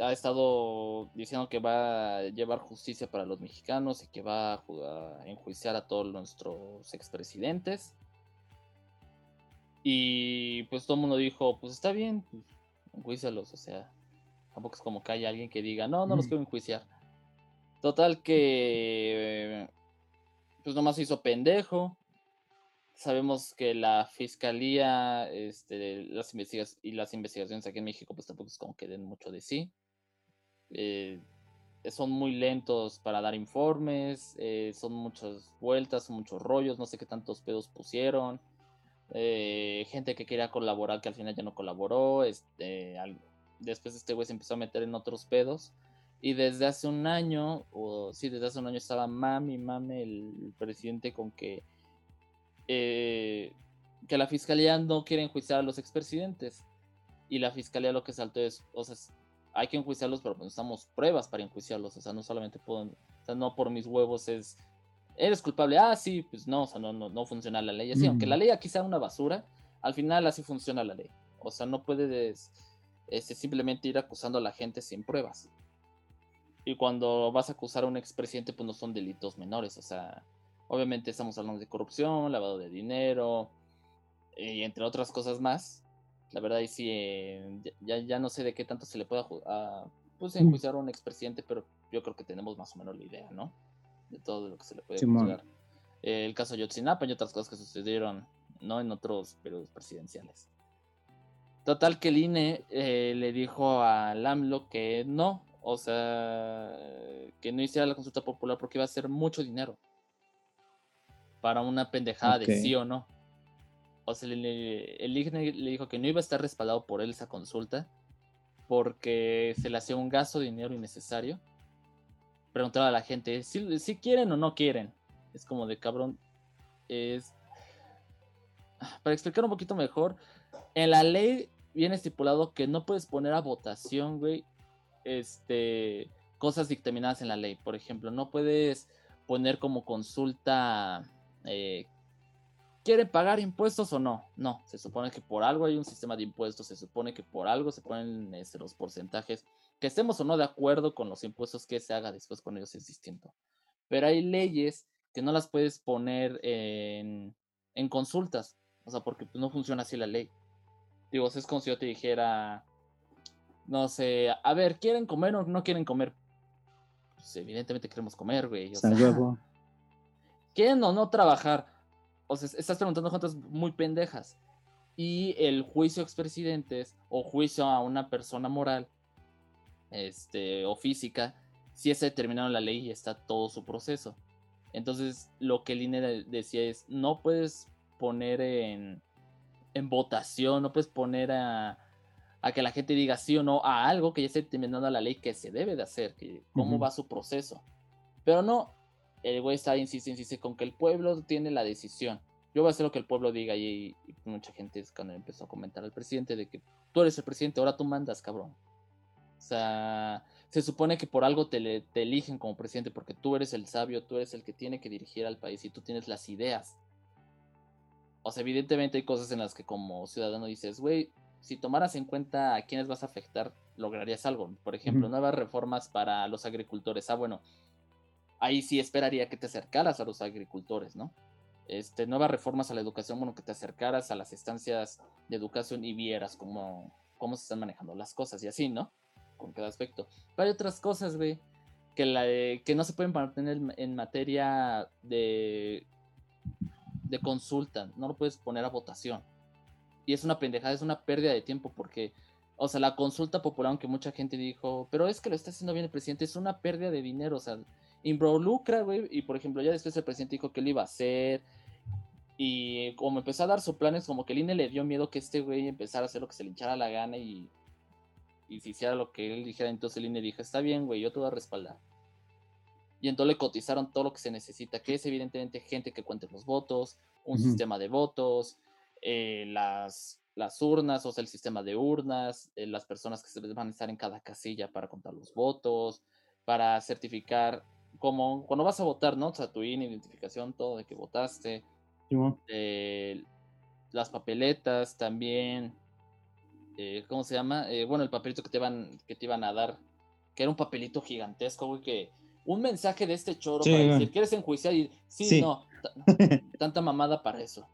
ha estado diciendo que va a llevar justicia para los mexicanos y que va a enjuiciar a todos nuestros expresidentes. Y pues todo el mundo dijo, pues está bien, pues, enjuícialos, o sea, tampoco es como que haya alguien que diga, no, no los Mm. quiero enjuiciar. Total que, pues nomás se hizo pendejo. Sabemos que la fiscalía, este, las investigas y las investigaciones aquí en México, pues tampoco es como que den mucho de sí. Eh, son muy lentos para dar informes, eh, son muchas vueltas, son muchos rollos, no sé qué tantos pedos pusieron. eh, gente que quería colaborar que al final ya no colaboró. Este, al- después este güey se empezó a meter en otros pedos. Y desde hace un año, o sí, desde hace un año estaba mami, mami, el presidente con que, eh, que la fiscalía no quiere enjuiciar a los expresidentes. Y la fiscalía lo que saltó es, o sea, hay que enjuiciarlos, pero necesitamos pruebas para enjuiciarlos. O sea, no solamente puedo, o sea, no por mis huevos es, eres culpable. Ah, sí, pues no, o sea, no, no, no funciona la ley así. Aunque Ujú. la ley aquí sea una basura, al final así funciona la ley. O sea, no puedes este, simplemente ir acusando a la gente sin pruebas. Y cuando vas a acusar a un expresidente, pues no son delitos menores. O sea, obviamente estamos hablando de corrupción, lavado de dinero, eh, y entre otras cosas más. La verdad, y sí, eh, ya, ya no sé de qué tanto se le pueda a, pues, Mm. enjuiciar a un expresidente, pero yo creo que tenemos más o menos la idea, ¿no? De todo lo que se le puede juzgar. Eh, el caso Yotzinapa y otras cosas que sucedieron, ¿no? En otros periodos presidenciales. Total que el INE eh, le dijo al AMLO que no, o sea, que no hiciera la consulta popular porque iba a ser mucho dinero para una pendejada de sí o no. O sea, le- el INE le dijo que no iba a estar respaldado por él esa consulta porque se le hacía un gasto de dinero innecesario. Preguntaba a la gente si, si quieren o no quieren. Es como de cabrón. Es. Para explicar un poquito mejor, en la ley viene estipulado que no puedes poner a votación, güey, este, cosas dictaminadas en la ley. Por ejemplo, no puedes poner como consulta, eh, ¿quieren pagar impuestos o no? No, se supone que por algo hay un sistema de impuestos, se supone que por algo se ponen este, los porcentajes. Que estemos o no de acuerdo con los impuestos que se haga después con ellos es distinto. Pero hay leyes que no las puedes poner en, en consultas. O sea, porque no funciona así la ley. Digo, es como si yo te dijera, no sé, a ver, ¿quieren comer o no quieren comer? pues, evidentemente queremos comer, güey. O sea. ¿quieren o no trabajar? O sea, estás preguntando cosas muy pendejas. Y el juicio a expresidentes o juicio a una persona moral este, o física, si es determinado en la ley y está todo su proceso. Entonces, lo que el INE de- decía es, no puedes poner en, en votación, no puedes poner a, a que la gente diga sí o no a algo que ya está determinado en la ley que se debe de hacer, que cómo va su proceso. Pero no, el güey está, insiste, insiste, con que el pueblo tiene la decisión. Yo voy a hacer lo que el pueblo diga y, y mucha gente es cuando empezó a comentar al presidente de que tú eres el presidente, ahora tú mandas, cabrón. O sea, se supone que por algo te, le- te eligen como presidente porque tú eres el sabio, tú eres el que tiene que dirigir al país y tú tienes las ideas. O sea, evidentemente hay cosas en las que como ciudadano dices, güey, si tomaras en cuenta a quiénes vas a afectar, lograrías algo. Por ejemplo, nuevas reformas para los agricultores. Ah, bueno, ahí sí esperaría que te acercaras a los agricultores, ¿no? Este, nuevas reformas a la educación, bueno, que te acercaras a las estancias de educación y vieras cómo, cómo se están manejando las cosas y así, ¿no? Con cada aspecto. Pero hay otras cosas, güey, que, la, que no se pueden mantener en materia de, de consulta, no lo puedes poner a votación. Y es una pendejada, es una pérdida de tiempo porque, o sea, la consulta popular, aunque mucha gente dijo, pero es que lo está haciendo bien el presidente, es una pérdida de dinero, o sea, involucra, güey, y por ejemplo, ya después el presidente dijo que lo iba a hacer, y como empezó a dar sus planes, como que el INE le dio miedo que este güey empezara a hacer lo que se le hinchara la gana y, y si hiciera lo que él dijera, entonces el INE dijo, está bien, güey, yo te voy a respaldar. Y entonces le cotizaron todo lo que se necesita, que es evidentemente gente que cuente los votos, un sistema de votos, eh, las, las urnas, o sea, el sistema de urnas, eh, las personas que se van a estar en cada casilla para contar los votos, para certificar, como cuando vas a votar, ¿no? O sea, tu INE, identificación, todo de que votaste, eh, las papeletas también, eh, ¿cómo se llama? Eh, bueno, el papelito que te, iban, que te iban a dar, que era un papelito gigantesco, güey, que un mensaje de este choro Sí, para decir, ¿quieres enjuiciar? Y sí, Sí. no, ta- tanta mamada para eso.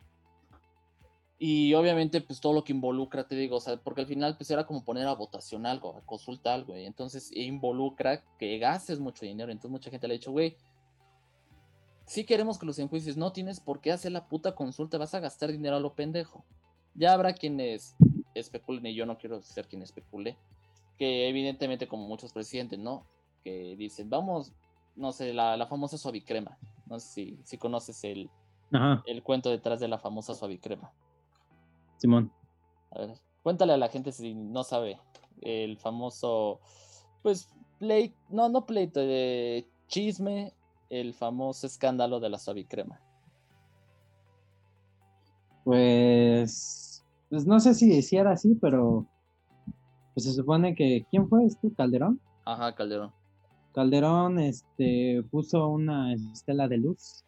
Y obviamente, pues todo lo que involucra, te digo, o sea, porque al final, pues era como poner a votación algo, a consulta algo, y entonces involucra que gastes mucho dinero. Entonces, mucha gente le ha dicho, güey, si queremos que los enjuicies, no tienes por qué hacer la puta consulta, vas a gastar dinero a lo pendejo. Ya habrá quienes especulen, y yo no quiero ser quien especule, que evidentemente, como muchos presidentes, ¿no? Que dicen, vamos, no sé, la, la famosa suavicrema. No sé si, si conoces el, Ajá, el cuento detrás de la famosa suavicrema. Simón. A ver, cuéntale a la gente si no sabe el famoso, pues, pleito, no, no pleito, eh, chisme, el famoso escándalo de la suavicrema. Pues, pues no sé si, si era así, pero pues se supone que, ¿quién fue este? ¿Calderón? Ajá, Calderón. Calderón este, puso una estela de luz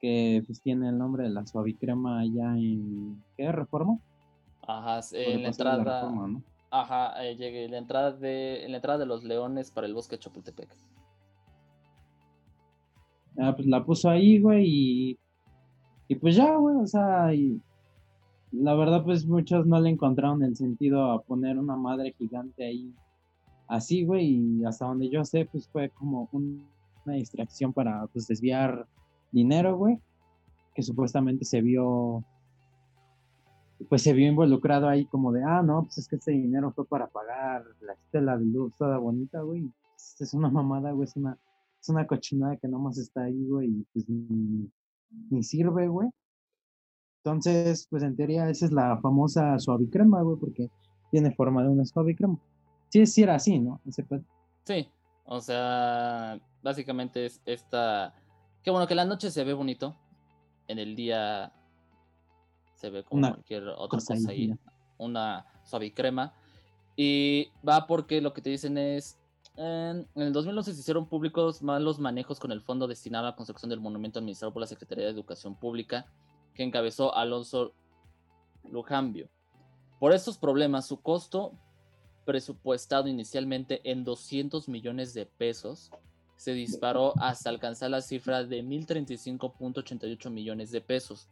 que pues tiene el nombre de la suavicrema allá en, ¿qué? ¿Reforma? Ajá, en el la entrada, Reforma, ¿no? ajá, eh, llegué, la entrada de, en la entrada de los leones para el bosque de Chapultepec. Ah, pues la puso ahí, güey, y, y pues ya, güey, o sea, y la verdad, pues muchos no le encontraron el sentido a poner una madre gigante ahí así, güey, y hasta donde yo sé, pues fue como un- una distracción para, pues, desviar dinero, güey, que supuestamente se vio, pues se vio involucrado ahí como de, ah, no, pues es que este dinero fue para pagar la estela de luz toda bonita, güey, pues, es una mamada, güey, es una es una cochinada que nomás está ahí, güey, y pues ni, sirve, güey. Entonces, pues en teoría esa es la famosa suavicrema, güey, porque tiene forma de una suavicrema. Sí, sí era así, ¿no? Sí, o sea, básicamente es esta... Qué bueno que la noche se ve bonito, en el día se ve como Una cualquier otra cosa cosa, ahí, una suavicrema. Y va porque lo que te dicen es, en, en el 2011 se hicieron públicos malos manejos con el fondo destinado a la construcción del monumento administrado por la Secretaría de Educación Pública, que encabezó Alonso Lujambio. Por estos problemas, su costo presupuestado inicialmente en 200 millones de pesos se disparó hasta alcanzar la cifra de 1.035.88 millones de pesos,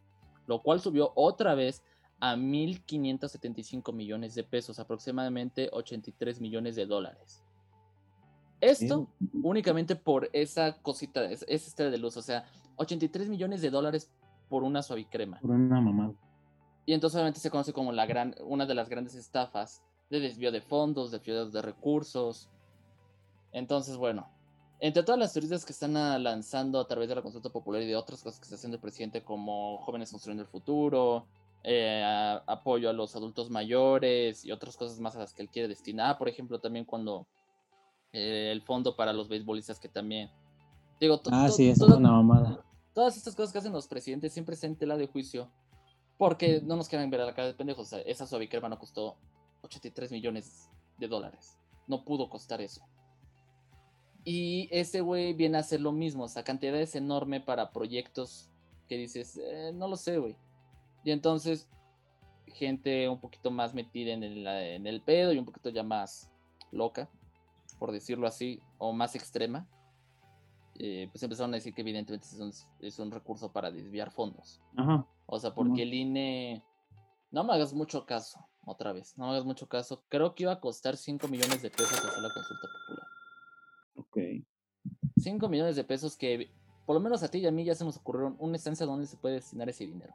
lo cual subió otra vez a 1.575 millones de pesos, aproximadamente 83 millones de dólares. Esto únicamente por esa cosita, esa estrella de luz, o sea, 83 millones de dólares por una suavicrema. Por una mamada. Y entonces obviamente se conoce como la gran, una de las grandes estafas de desvío de fondos, de desvío de recursos. Entonces, bueno, entre todas las teorías que están lanzando a través de la consulta popular y de otras cosas que está haciendo el presidente como jóvenes construyendo el futuro, eh, apoyo a los adultos mayores y otras cosas más a las que él quiere destinar, por ejemplo, también cuando eh, el fondo para los beisbolistas que también... Digo, ah, sí, es una mamada. Todas estas cosas que hacen los presidentes siempre se en tela de juicio porque no nos quieran ver a la cara de pendejos. esa suavicrema no costó 83 millones de dólares. No pudo costar eso. Y ese güey viene a hacer lo mismo. O sea, cantidades enorme para proyectos que dices, eh, no lo sé, güey. Y entonces, gente un poquito más metida en el, en el pedo y un poquito ya más loca, por decirlo así, o más extrema, eh, pues empezaron a decir que evidentemente es un, es un recurso para desviar fondos. Ajá. O sea, porque el INE. No me hagas mucho caso, otra vez. No me hagas mucho caso. Creo que iba a costar 5 millones de pesos hacer la consulta popular. Ok. 5 millones de pesos que, por lo menos a ti y a mí, ya se nos ocurrieron una instancia donde se puede destinar ese dinero.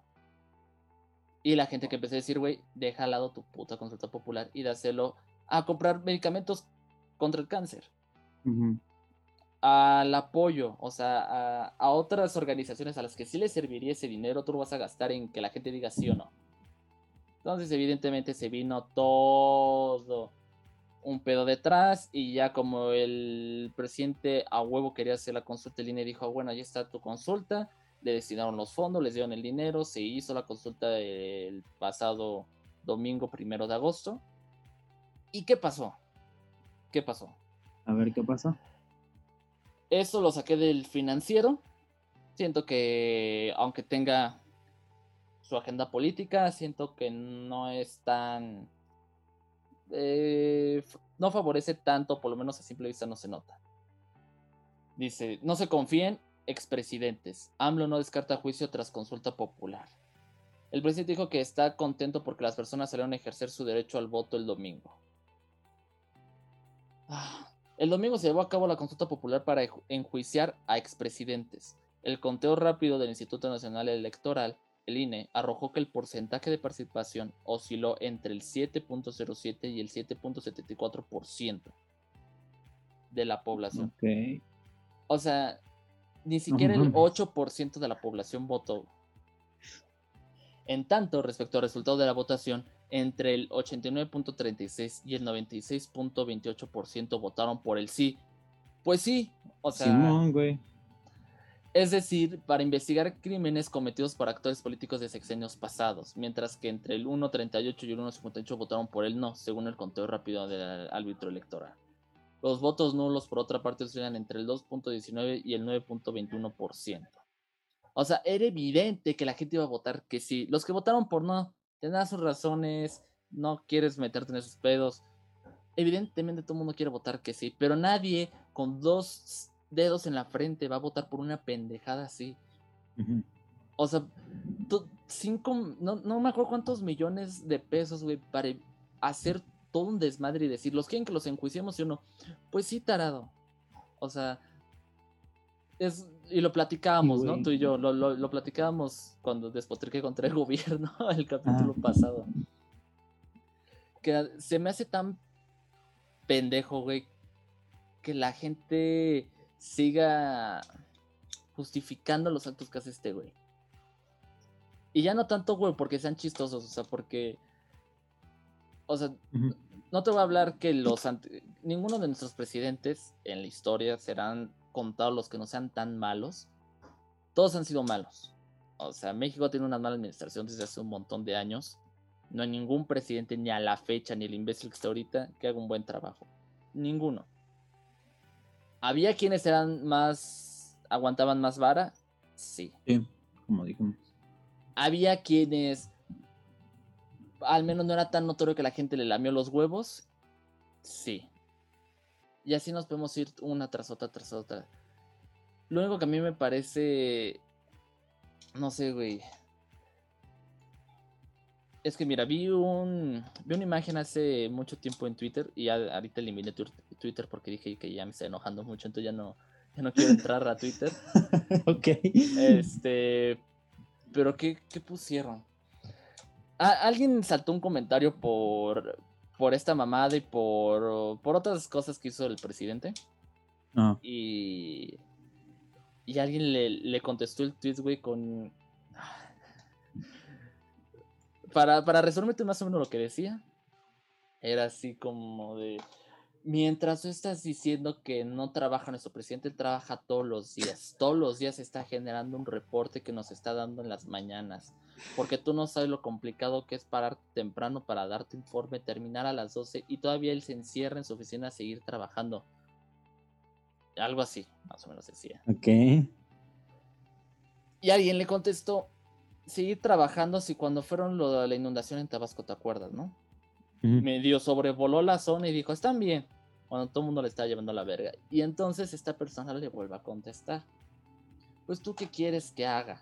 Y la gente que empezó a decir, güey, deja al lado tu puta consulta popular y dáselo a comprar medicamentos contra el cáncer. Al apoyo, o sea, a, a, otras organizaciones a las que sí les serviría ese dinero, tú lo vas a gastar en que la gente diga sí o no. Entonces, evidentemente, se vino todo un pedo detrás y ya como el presidente a huevo quería hacer la consulta, el INE dijo, bueno, ahí está tu consulta, le destinaron los fondos, les dieron el dinero, se hizo la consulta el pasado domingo primero de agosto. ¿Y qué pasó? ¿Qué pasó? A ver, ¿qué pasó? Eso lo saqué del financiero. Siento que, aunque tenga su agenda política, siento que no es tan... Eh, no favorece tanto, por lo menos a simple vista no se nota. Dice, no se confíen expresidentes. AMLO no descarta juicio tras consulta popular. El presidente dijo que está contento porque las personas salieron a ejercer su derecho al voto el domingo. Ah, el domingo se llevó a cabo la consulta popular para enjuiciar a expresidentes. El conteo rápido del Instituto Nacional Electoral, el INE, arrojó que el porcentaje de participación osciló entre el 7.07 y el 7.74% de la población. O sea, ni siquiera el 8% de la población votó. En tanto, respecto al resultado de la votación, entre el 89.36 y el 96.28% votaron por el sí. Pues sí, o sea. Simón, güey. Es decir, para investigar crímenes cometidos por actores políticos de sexenios pasados, mientras que entre el 1.38 y el 1.58 votaron por el no, según el conteo rápido del árbitro electoral. Los votos nulos, por otra parte, oscilan entre el 2.19 y el 9.21%. O sea, era evidente que la gente iba a votar que sí. Los que votaron por no tendrás sus razones, no quieres meterte en esos pedos. Evidentemente todo el mundo quiere votar que sí, pero nadie con dos dedos en la frente va a votar por una pendejada así. O sea, cinco, no, no, me acuerdo cuántos millones de pesos, güey, para hacer todo un desmadre y decir, ¿los quieren que los enjuiciemos o no? Pues sí, tarado. O sea, es, y lo platicábamos, ¿no? Tú y yo, lo, lo, platicábamos cuando despotriqué contra el gobierno, el capítulo ah. pasado. Que se me hace tan pendejo, güey, que la gente siga justificando los actos que hace este güey. Y ya no tanto, güey, porque sean chistosos, o sea, porque... O sea, no te voy a hablar que los... Ninguno de nuestros presidentes en la historia serán contados los que no sean tan malos, todos han sido malos. O sea, México tiene una mala administración desde hace un montón de años. No hay ningún presidente, ni a la fecha, ni el imbécil que está ahorita, que haga un buen trabajo. Ninguno. ¿Había quienes eran más. aguantaban más vara? Sí. Sí, como dijimos. Había quienes. al menos no era tan notorio que la gente le lamió los huevos. Sí. Y así nos podemos ir una tras otra, tras otra. Lo único que a mí me parece. No sé, güey. Es que mira, vi un vi una imagen hace mucho tiempo en Twitter y ya ahorita eliminé Twitter porque dije que ya me está enojando mucho, entonces ya no, ya no quiero entrar a Twitter. ok. Este, pero ¿qué, qué pusieron? A- alguien saltó un comentario por, por esta mamada y por, por otras cosas que hizo el presidente. Ah, Y, y alguien le, le contestó el tweet, güey, con... Para, para resumirte más o menos lo que decía, era así como de... Mientras tú estás diciendo que no trabaja nuestro presidente, él trabaja todos los días. Todos los días está generando un reporte que nos está dando en las mañanas. Porque tú no sabes lo complicado que es parar temprano para darte informe, terminar a las 12 y todavía él se encierra en su oficina a seguir trabajando. Algo así, más o menos decía. ok. Y alguien le contestó, seguir trabajando si cuando fueron lo de la inundación en Tabasco, ¿te acuerdas, no? Ujú. Medio sobrevoló la zona y dijo, están bien, cuando todo el mundo le está llevando a la verga. Y entonces esta persona le vuelve a contestar, pues tú qué quieres que haga?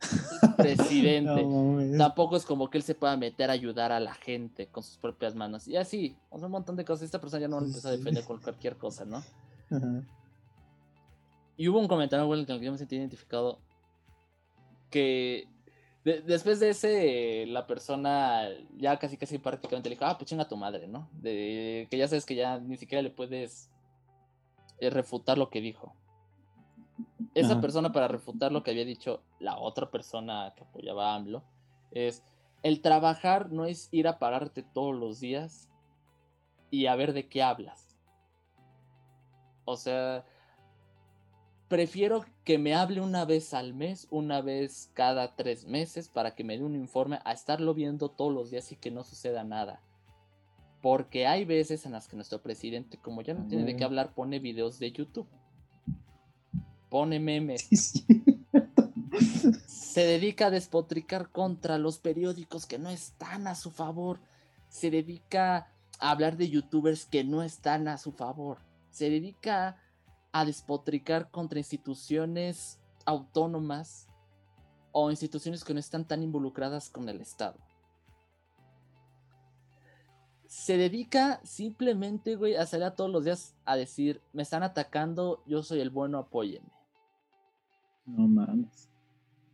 Presidente. No. Tampoco es como que él se pueda meter a ayudar a la gente con sus propias manos. Y así, un montón de cosas. Esta persona ya no lo empezó a defender con cualquier cosa, ¿no? Y hubo un comentario, güey, con el que yo me sentí identificado. Que de- después de ese, la persona ya casi casi prácticamente le dijo, ah, pues chinga tu madre, ¿no? De, que ya sabes que ya ni siquiera le puedes eh, refutar lo que dijo. Esa Ajá. persona para refutar lo que había dicho la otra persona que apoyaba a AMLO es, el trabajar no es ir a pararte todos los días y a ver de qué hablas. O sea, prefiero que me hable una vez al mes, una vez cada tres meses, para que me dé un informe, a estarlo viendo todos los días y que no suceda nada. Porque hay veces en las que nuestro presidente, como ya no tiene de qué hablar, pone videos de YouTube. Pone memes. Sí. Se dedica a despotricar contra los periódicos que no están a su favor. Se dedica a hablar de youtubers que no están a su favor. Se dedica a despotricar contra instituciones autónomas o instituciones que no están tan involucradas con el Estado. Se dedica simplemente, güey, a salir a todos los días a decir, me están atacando, yo soy el bueno, apóyenme No mames.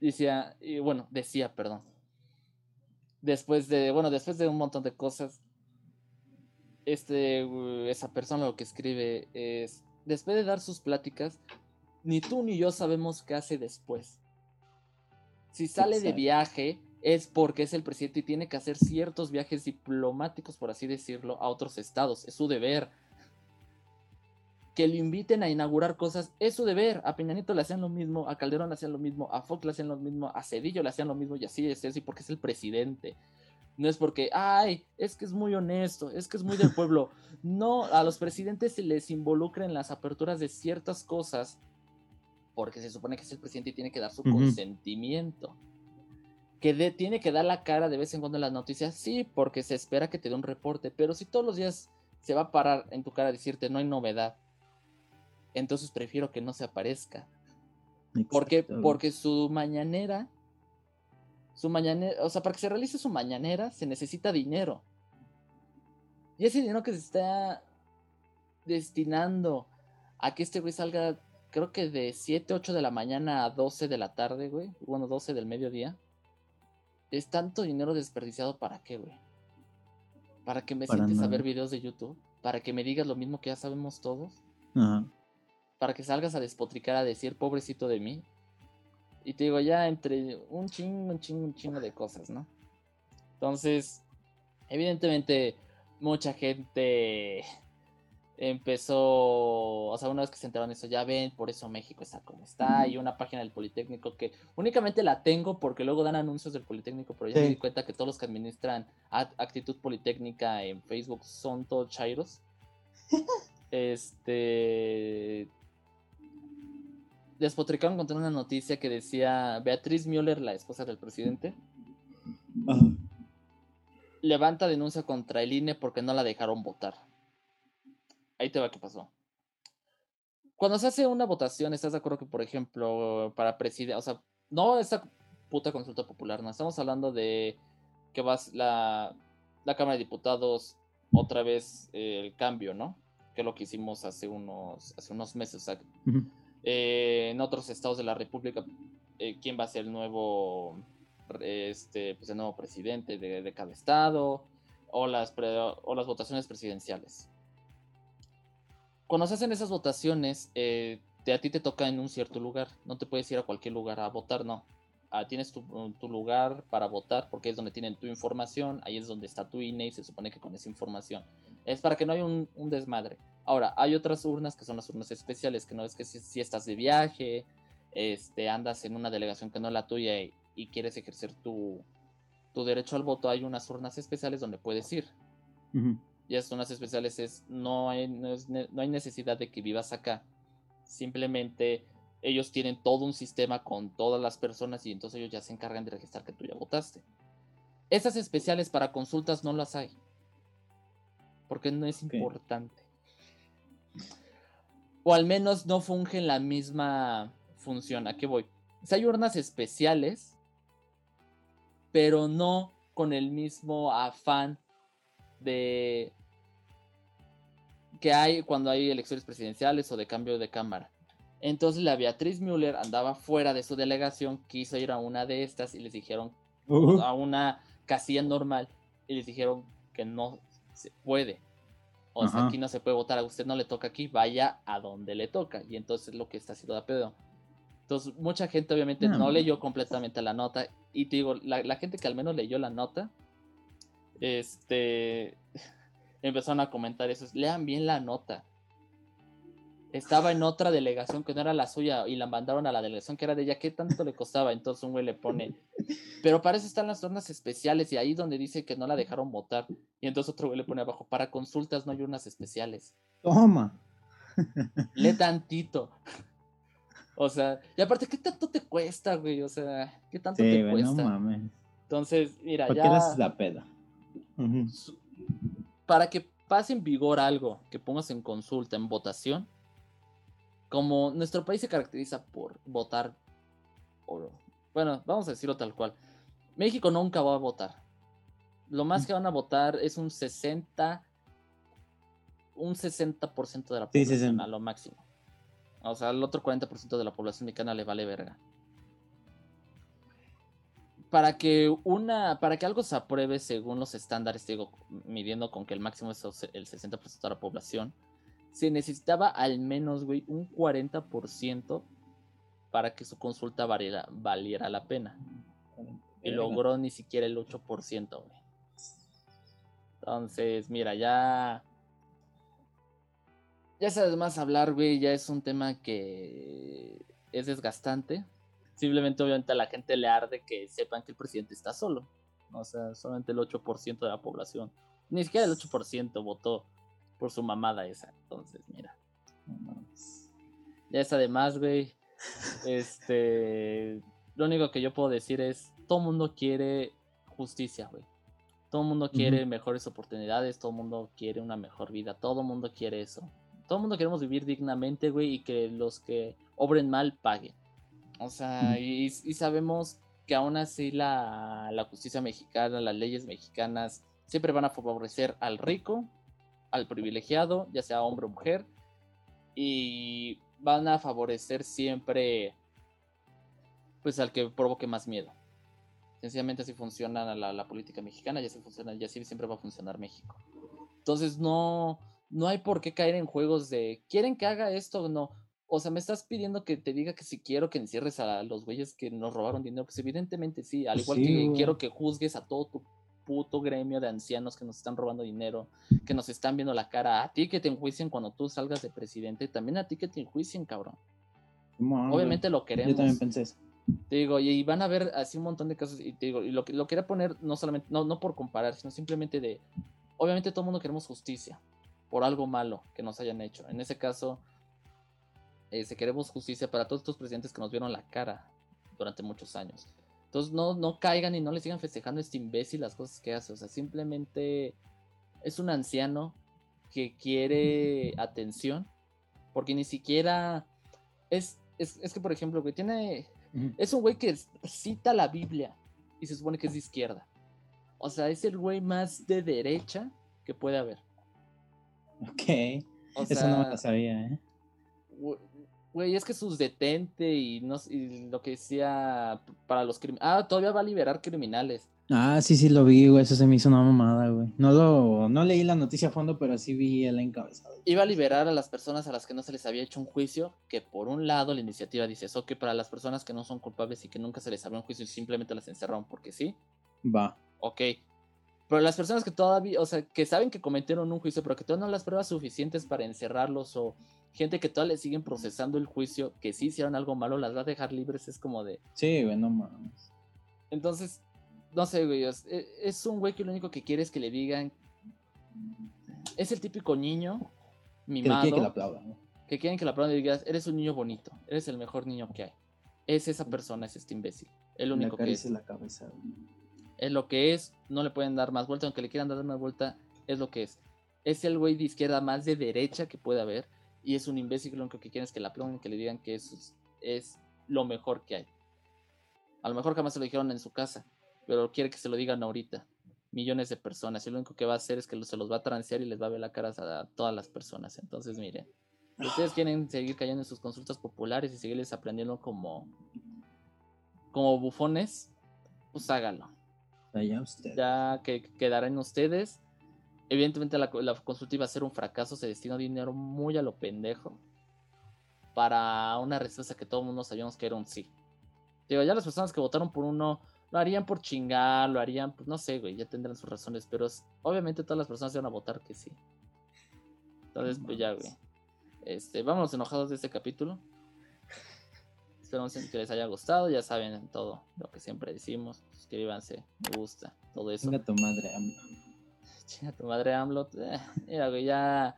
decía, y bueno, decía, perdón. Después de, bueno, después de un montón de cosas, este, esa persona lo que escribe es, después de dar sus pláticas, ni tú ni yo sabemos qué hace después. Si sale de viaje es porque es el presidente y tiene que hacer ciertos viajes diplomáticos, por así decirlo, a otros estados. Es su deber. Que lo inviten a inaugurar cosas es su deber. A Peña Nieto le hacían lo mismo, a Calderón le hacían lo mismo, a Fox le hacían lo mismo, a Cedillo le hacían lo mismo y así es así porque es el presidente. No es porque, ay, es que es muy honesto, es que es muy del pueblo. No, a los presidentes se les involucra en las aperturas de ciertas cosas porque se supone que es el presidente y tiene que dar su consentimiento. Que de- tiene que dar la cara de vez en cuando en las noticias, sí, porque se espera que te dé un reporte, pero si todos los días se va a parar en tu cara a decirte no hay novedad, entonces prefiero que no se aparezca. ¿Por qué? Exacto, güey. Porque su mañanera, su mañanera, o sea, para que se realice su mañanera se necesita dinero. Y ese dinero que se está destinando a que este güey salga, creo que de 7, 8 de la mañana a 12 de la tarde, güey, bueno, 12 del mediodía, es tanto dinero desperdiciado para qué, güey. Para que me Para sientes a ver videos de YouTube, para que me digas lo mismo que ya sabemos todos Ajá. para que salgas a despotricar a decir pobrecito de mí. Y te digo, ya entre un chingo, un chingo, un chingo de cosas, ¿no? Entonces, evidentemente, mucha gente empezó, o sea, una vez que se enteraron de eso, ya ven, por eso México está como está, y una página del Politécnico que únicamente la tengo porque luego dan anuncios del Politécnico, pero ya me di cuenta que todos los que administran Act- Actitud Politécnica en Facebook son todos chairos. este despotricaron contra una noticia que decía Beatriz Müller, la esposa del presidente, Ajá. levanta denuncia contra el INE porque no la dejaron votar. Ahí te va qué pasó. Cuando se hace una votación, ¿estás de acuerdo que, por ejemplo, para presidente, o sea, no esta puta consulta popular, no, estamos hablando de que vas la, la Cámara de Diputados otra vez eh, el cambio, ¿no? Que es lo que hicimos hace unos, hace unos meses. o sea, Ujú. Eh, en otros estados de la República, eh, quién va a ser el nuevo, este, pues el nuevo presidente de, de cada estado, o las, pre- o las votaciones presidenciales. Cuando se hacen esas votaciones, eh, te- a ti te toca en un cierto lugar, no te puedes ir a cualquier lugar a votar, no. Ah, tienes tu, tu lugar para votar porque es donde tienen tu información, ahí es donde está tu INE y se supone que con esa información. Es para que no haya un, un desmadre. Ahora, hay otras urnas que son las urnas especiales, que no es que si, si estás de viaje, este, andas en una delegación que no es la tuya y, y quieres ejercer tu, tu derecho al voto, hay unas urnas especiales donde puedes ir. Ujú. Y esas urnas especiales es no hay, no, es no hay necesidad de que vivas acá. Simplemente ellos tienen todo un sistema con todas las personas y entonces ellos ya se encargan de registrar que tú ya votaste. Esas especiales para consultas no las hay. Porque no es importante. O al menos no fungen la misma función. ¿A qué voy? O sea, hay urnas especiales, pero no con el mismo afán de que hay cuando hay elecciones presidenciales o de cambio de cámara. Entonces la Beatriz Müller andaba fuera de su delegación, quiso ir a una de estas y les dijeron Uh, a una casilla normal y les dijeron que no se puede. O sea, aquí no se puede votar, a usted no le toca aquí, vaya a donde le toca. Y entonces lo que está haciendo da pedo. Entonces, mucha gente obviamente No. no leyó completamente la nota. Y te digo, la, la gente que al menos leyó la nota, este, empezaron a comentar eso. Lean bien la nota. Estaba en otra delegación que no era la suya y la mandaron a la delegación que era de ella. ¿Qué tanto le costaba? Entonces un güey le pone, pero para eso están las urnas especiales y ahí donde dice que no la dejaron votar. Y entonces otro güey le pone abajo, para consultas no hay urnas especiales. toma. Lee tantito. O sea, y aparte, ¿qué tanto te cuesta, güey? O sea, ¿qué tanto Sí, te güey, no cuesta? mames. Entonces, mira, ¿Por qué ya le haces la peda? Para que pase en vigor algo que pongas en consulta, en votación, como nuestro país se caracteriza por votar, por- bueno, vamos a decirlo tal cual, México nunca va a votar. Lo más que van a votar es un 60, un 60% de la Sí, población 60. a lo máximo. O sea, el otro 40% de la población mexicana le vale verga. Para que una, para que algo se apruebe según los estándares, digo, midiendo con que el máximo es el 60% de la población, se necesitaba al menos, güey, un 40% para que su consulta valiera, valiera la pena. Y logró ni siquiera el 8%, güey. Entonces, mira, ya. Ya sabes más hablar, güey. Ya es un tema que es desgastante. Simplemente, obviamente, a la gente le arde que sepan que el presidente está solo. O sea, solamente el 8% de la población. Ni siquiera el 8% votó por su mamada esa. Entonces, mira. Ya está de más, güey. Este. Lo único que yo puedo decir es: todo el mundo quiere justicia, güey. Todo el mundo quiere mejores oportunidades, todo el mundo quiere una mejor vida, todo el mundo quiere eso. Todo el mundo queremos vivir dignamente, güey, y que los que obren mal paguen. O sea, y, y sabemos que aún así la, la justicia mexicana, las leyes mexicanas, siempre van a favorecer al rico, al privilegiado, ya sea hombre o mujer, y van a favorecer siempre pues al que provoque más miedo. Sencillamente así funciona la, la política mexicana y así funciona, y así siempre va a funcionar México. Entonces no, no hay por qué caer en juegos de ¿quieren que haga esto o no? O sea, me estás pidiendo que te diga que si quiero que encierres a los güeyes que nos robaron dinero. Pues evidentemente sí, al Pues igual sí, que güey. quiero que juzgues a todo tu puto gremio de ancianos que nos están robando dinero, que nos están viendo la cara, a ti que te enjuicien cuando tú salgas de presidente, también a ti que te enjuicien, cabrón. Obviamente lo Yo queremos. también pensé eso. Te digo, y van a ver así un montón de casos, y te digo, y lo, que- lo quería poner no solamente, no, no por comparar, sino simplemente de, obviamente todo el mundo queremos justicia por algo malo que nos hayan hecho. En ese caso, eh, se queremos justicia para todos estos presidentes que nos vieron la cara durante muchos años. Entonces no, no caigan y no le sigan festejando a este imbécil las cosas que hace. O sea, simplemente es un anciano que quiere atención, porque ni siquiera es, es, es que, por ejemplo, güey, tiene es un güey que cita la Biblia y se supone que es de izquierda. O sea, es el güey más de derecha que puede haber. Ok. O Eso no me lo sabía, ¿eh? Güey, es que sus detente y, no, y lo que decía para los criminales. Ah, todavía va a liberar criminales. Ah, sí, sí, lo vi, güey. Eso se me hizo una mamada, güey. No lo, no leí la noticia a fondo, pero sí vi el encabezado. Iba a liberar a las personas a las que no se les había hecho un juicio. Que por un lado la iniciativa dice eso, que para las personas que no son culpables y que nunca se les abrió un juicio y simplemente las encerraron porque sí. Va. Ok. Pero las personas que todavía, o sea, que saben que cometieron un juicio, pero que todavía no las pruebas suficientes para encerrarlos o gente que todavía le siguen procesando el juicio, que sí hicieron algo malo, las va a dejar libres, es como de... Sí, güey, no mames. Entonces, no sé, güey, es, e- es un güey que lo único que quiere es que le digan... Es el típico niño Que le mimado quiere que la aplaudan, que quieren que la aplaudan y digas, eres un niño bonito, eres el mejor niño que hay. Es esa persona, es este imbécil. Le único que es. la cabeza, güey. Es lo que es, no le pueden dar más vuelta, aunque le quieran dar más vuelta, es lo que es. Es el güey de izquierda más de derecha que puede haber, y es un imbécil lo único que quieren es que la aplaudan que le digan que eso es, es lo mejor que hay. A lo mejor jamás se lo dijeron en su casa, pero quiere que se lo digan ahorita. Millones de personas, y lo único que va a hacer es que se los va a transear y les va a ver la cara a todas las personas. Entonces, miren, si ustedes quieren seguir cayendo en sus consultas populares y seguirles aprendiendo como, como bufones, pues háganlo Ya que quedará en ustedes. Evidentemente la, consulta iba a ser un fracaso, se destinó dinero muy a lo pendejo para una respuesta que todo el mundo sabíamos que era un sí. Digo, ya las personas que votaron por uno lo harían por chingar, lo harían, pues no sé, güey, ya tendrán sus razones, pero obviamente todas las personas iban a votar que sí. Entonces, pues ya, güey. Este, vámonos enojados de este capítulo. Esperamos que les haya gustado, ya saben todo lo que siempre decimos. Suscríbanse, me gusta, todo eso. Venga tu madre, AMLO. Chinga tu madre AMLO. Eh, mira, güey, ya.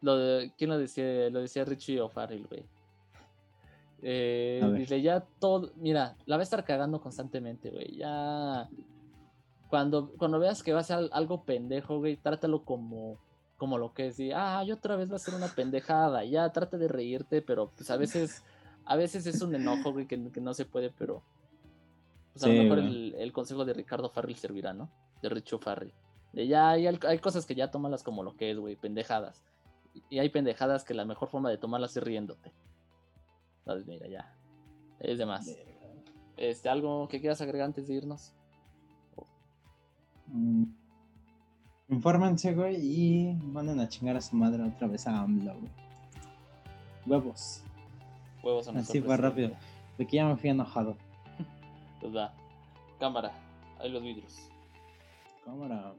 Lo de, ¿Quién lo decía? Lo decía Richie O'Farrell, güey. Eh, dice, ya todo. Mira, la va a estar cagando constantemente, güey. Ya. Cuando, cuando veas que va a ser al- algo pendejo, güey, trátalo como, como lo que es. Y, ah, y otra vez va a ser una pendejada. Ya, trata de reírte, pero pues a veces. A veces es un enojo, güey, que, que no se puede, pero. Pues a Sí, lo mejor el, el consejo de Ricardo Farrell servirá, ¿no? De Richo Farrell. De ya hay, cosas que ya tómalas como lo que es, güey, pendejadas. Y hay pendejadas que la mejor forma de tomarlas es riéndote. Entonces, mira, ya. Es de más. Este, ¿Algo que quieras agregar antes de irnos? Mm. Infórmense, güey, y manden a chingar a su madre otra vez a AMLO, güey. Huevos. Huevos a Así fue rápido. presidente. De que ya me fui enojado. Cámara. Ahí los vidrios. Cámara.